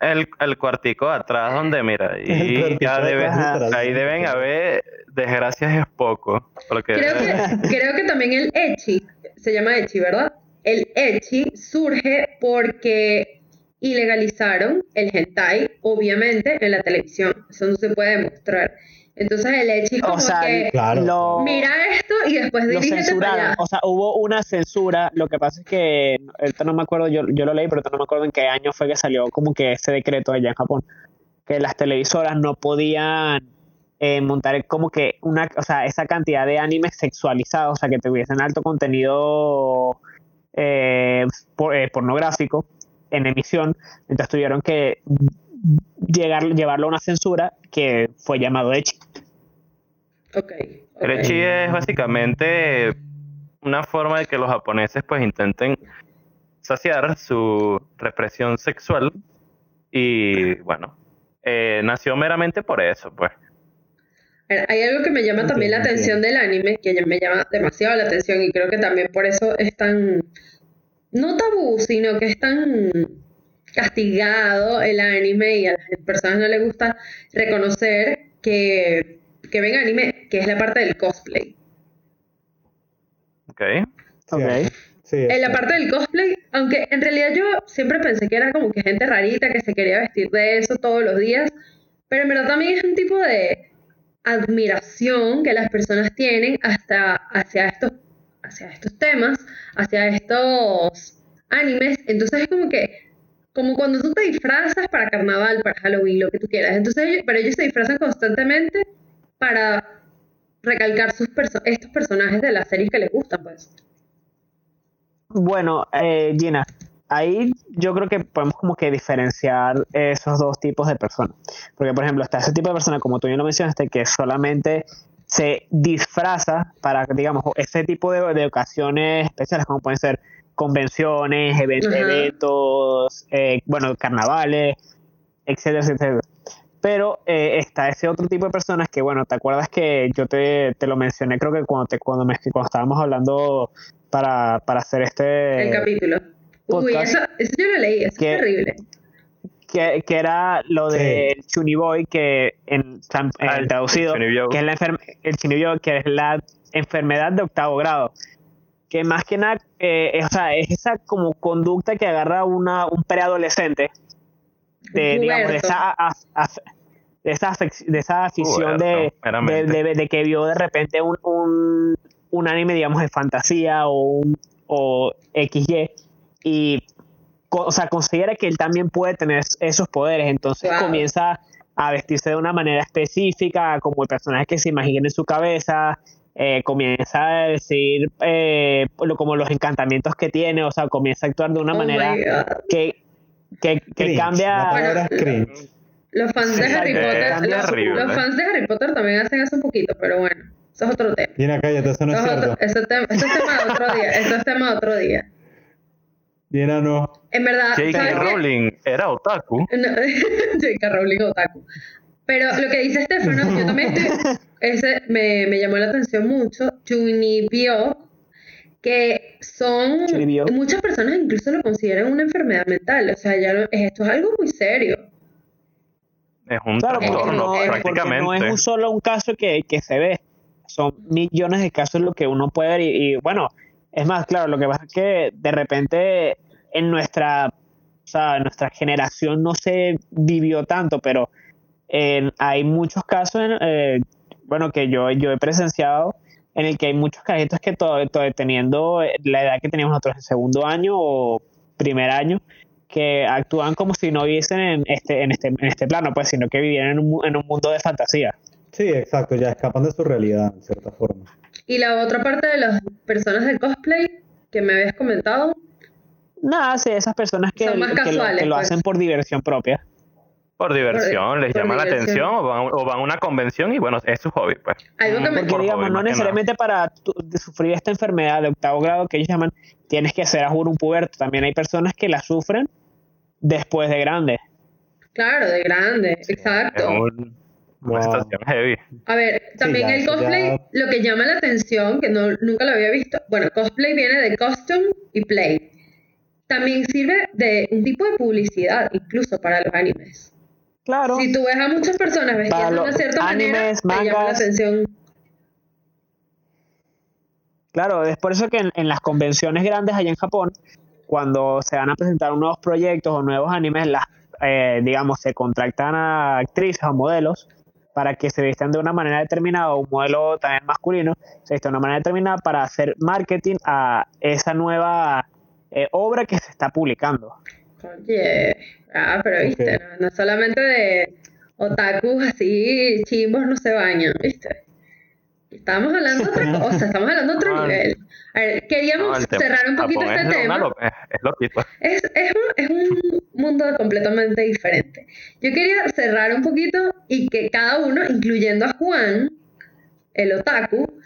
El, el cuartico de atrás donde, mira, y ya de debe- atrás, literal. ahí deben haber desgracias es poco. Porque, Creo que, creo que también el Echi, se llama Echi, ¿verdad? El Echi surge porque ilegalizaron el hentai, obviamente, en la televisión. Eso no se puede demostrar. Entonces el Echi es como O sea, que Claro. lo, mira esto y después lo para censuraron. allá. O sea, hubo una censura. Lo que pasa es que, ahorita no me acuerdo, yo, yo lo leí, pero no me acuerdo en qué año fue que salió como que ese decreto allá en Japón. Que las televisoras no podían eh, montar como que una, o sea, esa cantidad de animes sexualizados, o sea, que tuviesen alto contenido eh, por- eh, pornográfico en emisión, entonces tuvieron que llegar, llevarlo a una censura que fue llamado Echi. Ok. El ok. ecchi es básicamente una forma de que los japoneses pues intenten saciar su represión sexual y bueno, eh, nació meramente por eso, pues. Hay algo que me llama también la atención del anime, que me llama demasiado la atención y creo que también por eso es tan, no tabú, sino que es tan castigado el anime y a las personas no les gusta reconocer que, que ven anime, que es la parte del cosplay. ¿Ok? Ok. Sí, En la parte del cosplay, aunque en realidad yo siempre pensé que era como que gente rarita que se quería vestir de eso todos los días, pero en verdad también es un tipo de admiración que las personas tienen hasta hacia estos, hacia estos temas, hacia estos animes. Entonces es como que, como cuando tú te disfrazas para carnaval, para Halloween, lo que tú quieras. Entonces, pero ellos se disfrazan constantemente para recalcar sus perso- estos personajes de las series que les gustan, pues. Bueno, eh, Gina, ahí yo creo que podemos como que diferenciar esos dos tipos de personas. Porque, por ejemplo, está ese tipo de persona, como tú ya lo mencionaste, que solamente se disfraza para, digamos, ese tipo de, de ocasiones especiales, como pueden ser convenciones, even- Ajá. eventos, eh, bueno, carnavales, etcétera, etcétera. Pero eh, está ese otro tipo de personas que, bueno, ¿te acuerdas que yo te, te lo mencioné, creo que cuando, te, cuando, me, cuando estábamos hablando para, para hacer este... el capítulo. Uy, eso, eso yo lo leí, eso Que- es terrible. que, que era lo Sí. del Chuniboy, que en, Ah, el traducido, que es la enfer- el Chunibyo, que es la enfermedad de octavo grado. Que más que nada, eh, es, o sea, es esa como conducta que agarra una, un preadolescente de, digamos, de esa, af- de esa, de esa afición de, de, meramente. de- de que vio de repente un, un, un anime, digamos, de fantasía o, un, o XY y o sea, considera que él también puede tener esos poderes, entonces Wow. comienza a vestirse de una manera específica, como el personaje que se imagina en su cabeza, eh, comienza a decir eh, lo- como los encantamientos que tiene, o sea, comienza a actuar de una Oh manera que, que, que Cringe, cambia... Los fans de Harry Potter, los, horrible. los fans de Harry Potter también hacen eso un poquito, pero bueno, eso es otro tema. Gina, cállate, eso no es Eso es, cierto. otro, eso es tema, eso es tema de otro día, eso es tema de otro día. Gina, no. En verdad, J.K. Rowling era otaku. No, J.K. Rowling otaku. Pero lo que dice Estefano, yo también estoy, ese me, me llamó la atención mucho, Junibyo, que son, muchas personas incluso lo consideran una enfermedad mental, o sea, ya no- esto es algo muy serio. Es un Claro, porque no, prácticamente. es un solo un caso que, que se ve, son millones de casos lo que uno puede ver y, y, bueno, es más, claro, lo que pasa es que de repente en nuestra, o sea, en nuestra generación no se vivió tanto, pero hay muchos casos, en, eh, bueno, que yo, yo he presenciado en el que hay muchos carajitos que todo, todo- teniendo la edad que teníamos nosotros en segundo año o primer año, que actúan como si no viviesen en este, en este, en este plano, pues, sino que vivieran en un, en un mundo de fantasía. Sí, exacto, ya escapan de su realidad, en cierta forma. Y la otra parte de las personas del cosplay que me habías comentado, Nada, sí, esas personas que, Son más que lo, casuales, que lo pues. hacen por diversión propia. Por diversión, les por llama la atención o van, o van a una convención y bueno, es su hobby, pues. algo que me... Porque, por digamos, hobby, no necesariamente para tu- de sufrir esta enfermedad de octavo grado que ellos llaman, tienes que ser a juro un puberto. También hay personas que la sufren después de grande. Claro, de grande, exacto. un- una Wow. situación heavy. A ver, también ya, el cosplay, ya- lo que llama la atención, que no, nunca lo había visto, bueno, cosplay viene de costume y play. También sirve de un tipo de publicidad, incluso para los animes. Claro. Si tú ves a muchas personas vestidas de una cierta manera, animes, te llama la atención. Claro, es por eso que en, en las convenciones grandes allá en Japón, cuando se van a presentar nuevos proyectos o nuevos animes, las, eh, digamos, se contratan a actrices o modelos para que se vistan de una manera determinada, o un modelo también masculino, se viste de una manera determinada para hacer marketing a esa nueva eh, obra que se está publicando. Oye, ah, pero viste, no, no solamente de, otakus así chimbos no se bañan, ¿viste? Estamos hablando de otra cosa, estamos hablando de otro No, nivel. A ver, queríamos tema cerrar un poquito Japón este es tema. lo- es, es loquito. Es, es, un, es un mundo completamente diferente. Yo quería cerrar un poquito y que cada uno, incluyendo a Juan, el otaku,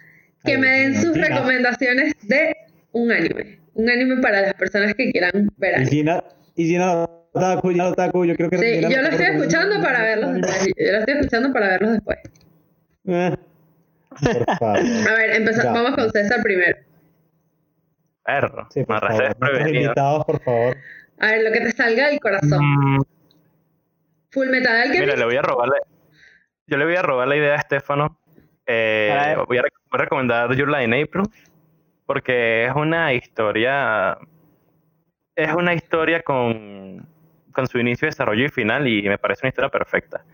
que Ay, me den sus recomendaciones de un anime. Un anime para las personas que quieran ver Y anime. Gina, y Gina Otaku, Gina Otaku, yo creo que Sí, yo lo estoy escuchando para verlos después. Yo lo estoy escuchando para verlos después. Eh, Por favor. A ver, empezamos, Ya. vamos con César primero. Perro, Sí, por favor. Invitados, por favor. A ver, lo que te salga del corazón. Mm, Full Metal Mira, Alchemist. le voy a robar la, yo le voy a robar la idea a Estefano. Eh, voy, a, voy a recomendar Your Lie in April porque es una historia es una historia con, con su inicio, desarrollo y final y me parece una historia perfecta.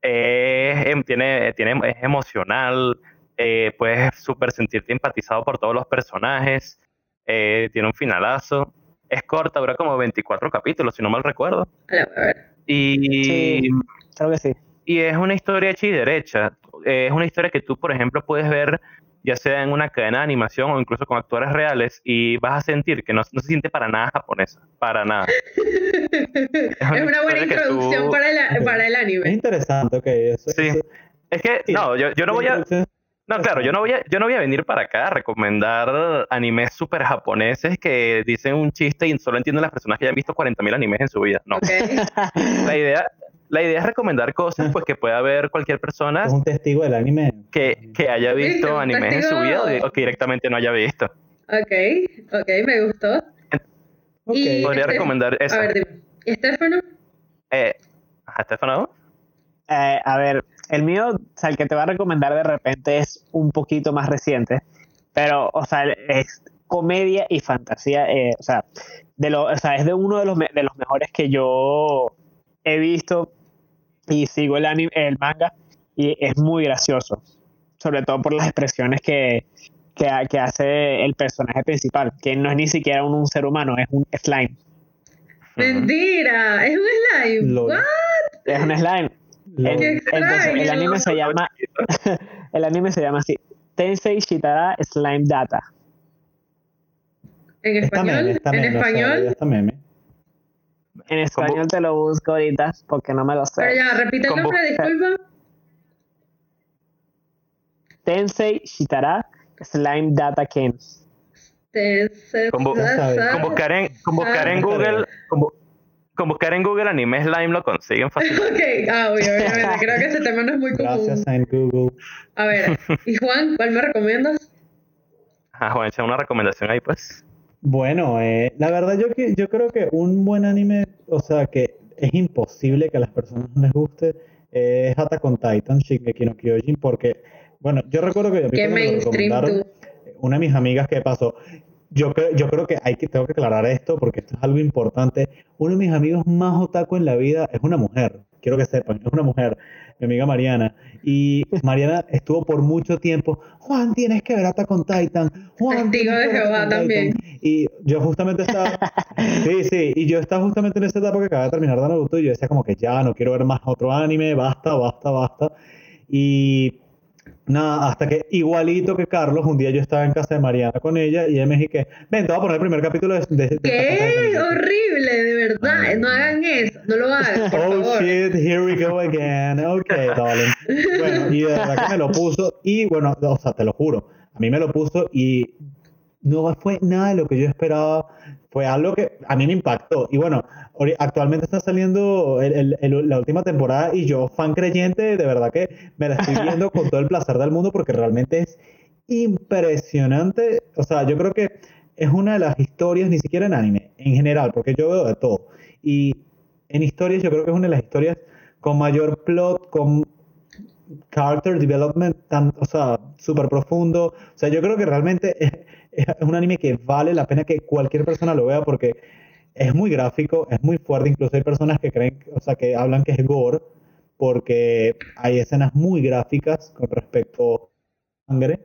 Es, em, tiene, tiene, es emocional, eh, puedes súper sentirte empatizado por todos los personajes, eh, tiene un finalazo, es corta, dura como 24 capítulos, si no mal recuerdo. Y, Sí. Creo que sí. y es una historia hecha y derecha. Eh, Es una historia que tú, por ejemplo, puedes ver ya sea en una cadena de animación o incluso con actores reales y vas a sentir que no, no se siente para nada japonesa, para nada. Es una buena introducción tú- para, el, para el Es anime. interesante, ok. Eso, Sí. eso- Es que, no, yo, yo no voy a... No, claro, yo no voy a, yo no voy a venir para acá a recomendar animes súper japoneses que dicen un chiste y solo entienden las personas que hayan visto 40.000 animes en su vida. No. La idea, la idea es recomendar cosas pues que pueda ver cualquier persona Es un testigo del anime. que, que haya visto un animes en su testigo- vida o que directamente no haya visto. Ok, ok, me gustó. Ok. Y- Podría este- recomendar A eso. ver, dime. ¿Y Estefano? Eh, Estefano. Eh, a ver, el mío, o sea, el que te va a recomendar de repente es un poquito más reciente, pero, o sea, es comedia y fantasía, eh, o sea, de lo, o sea, es de uno de los, me- de los mejores que yo he visto y sigo el, anime, el manga y es muy gracioso, sobre todo por las expresiones que, que, ha- que hace el personaje principal, que no es ni siquiera un, un ser humano, es un slime. Mentira, es un slime. Lol. What? Es un slime. El- entonces, anime se llama el anime se llama así Tensei Shitara Slime Data En Está español, meme, está en meme, o sea, español. ya está meme. En español ¿Cómo? te lo busco ahorita porque no me lo Pero sé ya, repite el nombre, disculpa. Tensei Shitara Slime Data Ken Con buscar en, con buscar en Ah. Google, con, bu- con buscar en Google anime slime lo consiguen fácil. Ok, ah, obvio, obviamente. Creo que ese tema no es muy común. Gracias en Google. A ver, ¿y Juan, cuál me recomiendas? Ajá, Juan, echa una recomendación ahí, pues. Bueno, eh, la verdad yo que yo creo que un buen anime, o sea, que es imposible que a las personas no les guste, eh, es Attack on Titan, Shingeki no Kyojin, porque, bueno, yo recuerdo que Qué cuando me lo mainstream una de mis amigas que pasó, yo creo, yo creo que hay que, tengo que aclarar esto porque esto es algo importante. Uno de mis amigos más otaku en la vida es una mujer, quiero que sepan, es una mujer, mi amiga Mariana. Y Mariana estuvo por mucho tiempo, Juan, tienes que ver Attack on Titan, Juan, Testigo de Jehová también. Titan". Y yo justamente estaba, sí, sí, y yo estaba justamente en esa etapa que acababa de terminar de Naruto y yo decía como que ya no quiero ver más otro anime, basta, basta, basta. Y Nada, hasta que igualito que Carlos, un día yo estaba en casa de Mariana con ella y ella me dijo que, ven, te voy a poner el primer capítulo de... de, de ¡Qué horrible! De verdad, Ay. no hagan eso, no lo hagan, por Oh favor. shit, here we go again. Ok, darling. Bueno, y de verdad que me lo puso y bueno, o sea, te lo juro, a mí me lo puso y no fue nada de lo que yo esperaba. Fue algo que a mí me impactó. Y bueno, actualmente está saliendo el- el- la última temporada y yo, fan creyente, de verdad que me la estoy viendo con todo el placer del mundo porque realmente es impresionante. O sea, yo creo que es una de las historias, ni siquiera en anime, en general, porque yo veo de todo. Y en historias, yo creo que es una de las historias con mayor plot, con character development, tan, o sea, súper profundo. O sea, yo creo que realmente es, es un anime que vale la pena que cualquier persona lo vea porque es muy gráfico, es muy fuerte. Incluso hay personas que creen, o sea, que hablan que es gore porque hay escenas muy gráficas con respecto a sangre.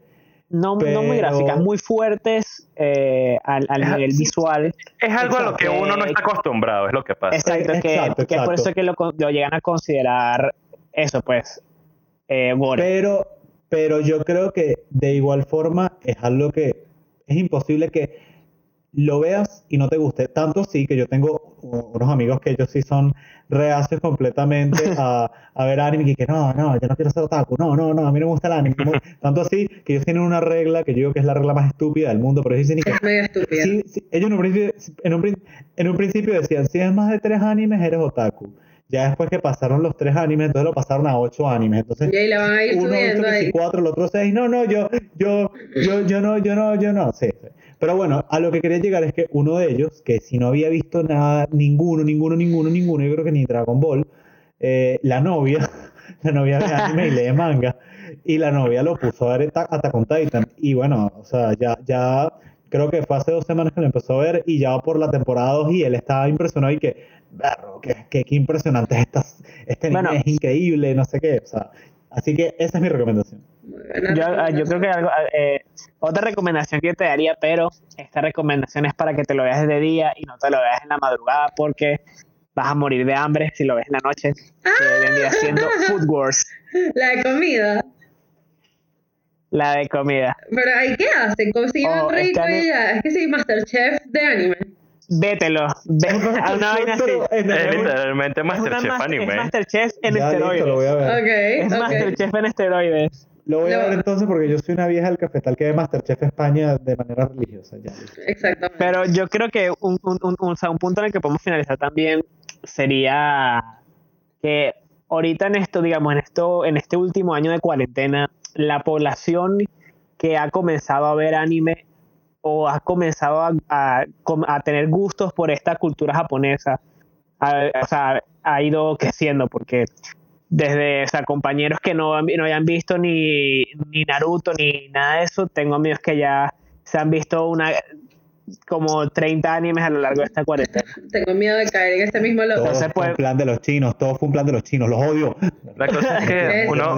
No, no muy gráficas, muy fuertes eh, al, al nivel visual. Es algo a lo que uno no está acostumbrado, es lo que pasa. Exacto, que, exacto, que es por eso que lo, llegan a considerar eso, pues, eh, gore. Pero, pero yo creo que de igual forma es algo que es imposible que lo veas y no te guste. Tanto sí que yo tengo unos amigos que ellos sí son reacios completamente a, a ver anime y que no, no, yo no quiero ser otaku, no, no, no, a mí no me gusta el anime. Como- Tanto así que ellos tienen una regla que yo digo que es la regla más estúpida del mundo, pero ellos dicen que Es medio estúpida. Sí, sí, ellos en un, principio, en, un, en un principio decían, si es más de tres animes, eres otaku. Ya después que pasaron los tres animes, entonces lo pasaron a ocho animes. Entonces, Y ahí la van a ir uno ocho, subiendo ahí. cuatro, el otro seis. No, no, yo, yo, yo, yo no, yo no, yo no. Sí, sí. Pero bueno, a lo que quería llegar es que uno de ellos, que si no había visto nada, ninguno, ninguno, ninguno, ninguno, yo creo que ni Dragon Ball, eh, la novia, la novia de anime y lee manga, y la novia lo puso a ver Ata- Attack on Titan. Y bueno, o sea, ya, ya creo que fue hace dos semanas que lo empezó a ver y ya por la temporada 2 y él estaba impresionado y que, qué, qué impresionante es esta, este anime, Bueno. es increíble, no sé qué. O sea, así que esa es mi recomendación. Yo, ah, yo creo que algo, ah, eh, otra recomendación que te daría, pero esta recomendación es para que te lo veas de día y no te lo veas en la madrugada porque vas a morir de hambre si lo ves en la noche. Que vendría siendo Food Wars, La de comida. la de comida. Pero ahí qué hacen, cocinan Oh, rico este y ya. Es que sí, Masterchef de anime. Vételo, ve a una vaina así. Eh, Es literalmente Masterchef mas- anime. Es Masterchef en ya listo, lo voy esteroides. a ver. Ok, Es ok. Masterchef en esteroides. Lo voy a ver entonces porque yo soy una vieja del cafetal que ve Masterchef España de manera religiosa. Ya. Exactamente. Pero yo creo que un, un, un, o sea, un punto en el que podemos finalizar también sería que ahorita en esto, digamos, en esto, en este último año de cuarentena, la población que ha comenzado a ver anime o ha comenzado a, a, com- a tener gustos por esta cultura japonesa, o sea, ha ido creciendo porque desde o sea, compañeros que no, no hayan visto ni, ni Naruto ni nada de eso, tengo amigos que ya se han visto una como 30 animes a lo largo de esta cuarentena. Tengo miedo de caer en este mismo Todo loco. Entonces, fue un pues- plan de los chinos, todo fue un plan de los chinos, los odio. La cosa es que uno,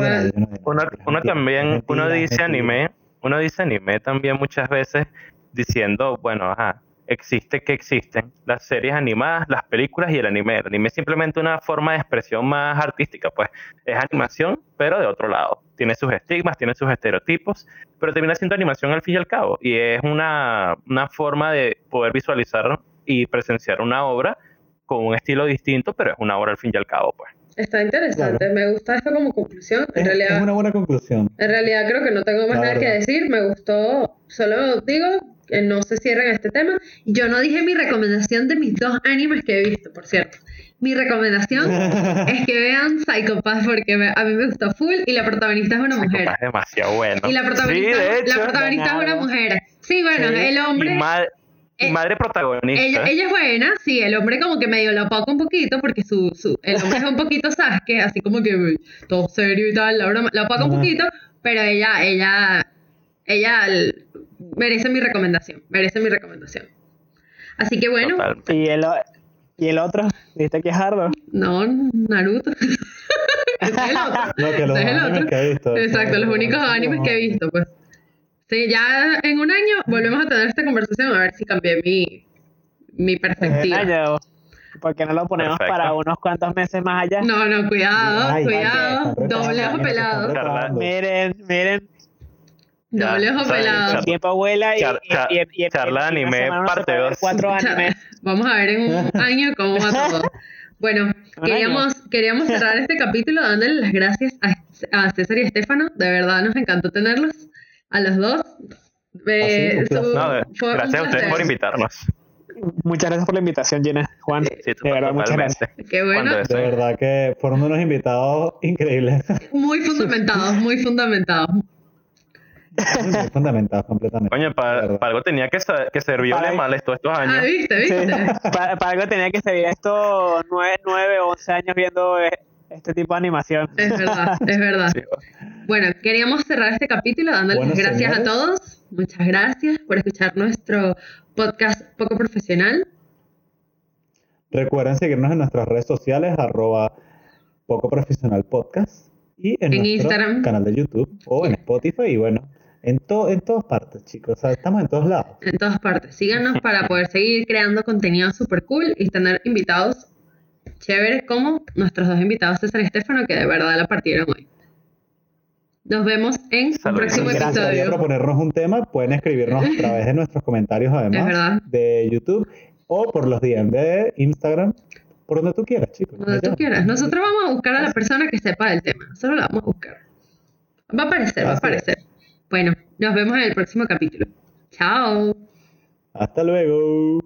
uno, uno también, uno dice anime, uno dice anime también muchas veces diciendo, bueno, ajá, existe que existen las series animadas, las películas y el anime. El anime es simplemente una forma de expresión más artística, pues es animación, pero de otro lado. Tiene sus estigmas, tiene sus estereotipos, pero termina siendo animación al fin y al cabo. Y es una, una forma de poder visualizar y presenciar una obra con un estilo distinto, pero es una obra al fin y al cabo, pues. Está interesante, me gusta esto como conclusión. En Es, es realidad, una buena conclusión. en realidad creo que no tengo más nada que decir. Me gustó, solo digo que no se cierren este tema. Yo no dije mi recomendación de mis dos animes que he visto, por cierto. Mi recomendación es que vean Psycho Pass porque me- a mí me gustó full y la protagonista es una mujer. Es demasiado bueno. Y la protagonista, sí, de la hecho. protagonista es una mujer. Sí, bueno, Sí. el hombre. Y, eh, madre protagonista. Ella, ella es buena, sí, el hombre como que medio lo apaga un poquito porque su, su, el hombre es un poquito Sasuke, así como que todo serio y tal, la broma, apaga un poquito, pero ella, ella, ella merece mi recomendación, merece mi recomendación. Así que bueno, Total. Y el, y el otro, ¿viste que es Hardo? no, Naruto. Ese es el otro. No, que los Ese es el otro. que he visto. Exacto, los únicos animes que he visto, pues. Sí, ya en un año volvemos a tener esta conversación a ver si cambié mi, mi perspectiva. Año, ¿Por qué no lo ponemos Perfecto. para unos cuantos meses más allá? No, no, cuidado, Ay, cuidado. retando, Doble ojo están pelado. retando. Miren, miren, Ya, Doble ojo saben, pelado. char- el tiempo vuela y, Char- y- char- y- y- y- charla una anime, no parte puede ver dos. Cuatro animes. Vamos a ver en un año cómo va todo. Bueno, queríamos, queríamos cerrar este capítulo dándole las gracias a, a César y Estefano. De verdad nos encantó tenerlos a los dos. Eh, Ah, sí, placer. su- No, de- gracias a ustedes por invitarnos. Muchas gracias por la invitación, Gina. Juan, Sí, de verdad, muchas gracias. Qué bueno. Cuando De verdad que fueron unos invitados increíbles. Muy fundamentados, muy fundamentados. Muy fundamentados completamente. Coño, para algo tenía que, que servirle Para- mal todos estos Ah, años. viste, Sí, viste. para, para algo tenía que seguir estos nueve, nueve o once años viendo eh, este tipo de animación. Es verdad, es verdad. Sí, Bueno, queríamos cerrar este capítulo dándoles Bueno, gracias a todos. Muchas gracias por escuchar nuestro podcast poco profesional. Recuerden seguirnos en nuestras redes sociales, arroba poco profesional podcast y en, En nuestro Instagram. canal de YouTube o en Spotify y bueno, en, to- en todas partes, chicos. O sea, estamos en todos lados. en todas partes. Síganos para poder seguir creando contenido super cool y tener invitados chéveres como nuestros dos invitados, César y Estefano, que de verdad la partieron hoy. Nos vemos en un próximo gustaría episodio. proponernos un tema, pueden escribirnos a través de nuestros comentarios, además, de YouTube o por los DM de Instagram, por donde tú quieras, chicos. Donde tú quieras. Nosotros vamos a buscar a la persona que sepa del tema. Nosotros la vamos a buscar. Va a aparecer, va a es. Bueno, nos vemos en el próximo capítulo. Chao. Hasta luego.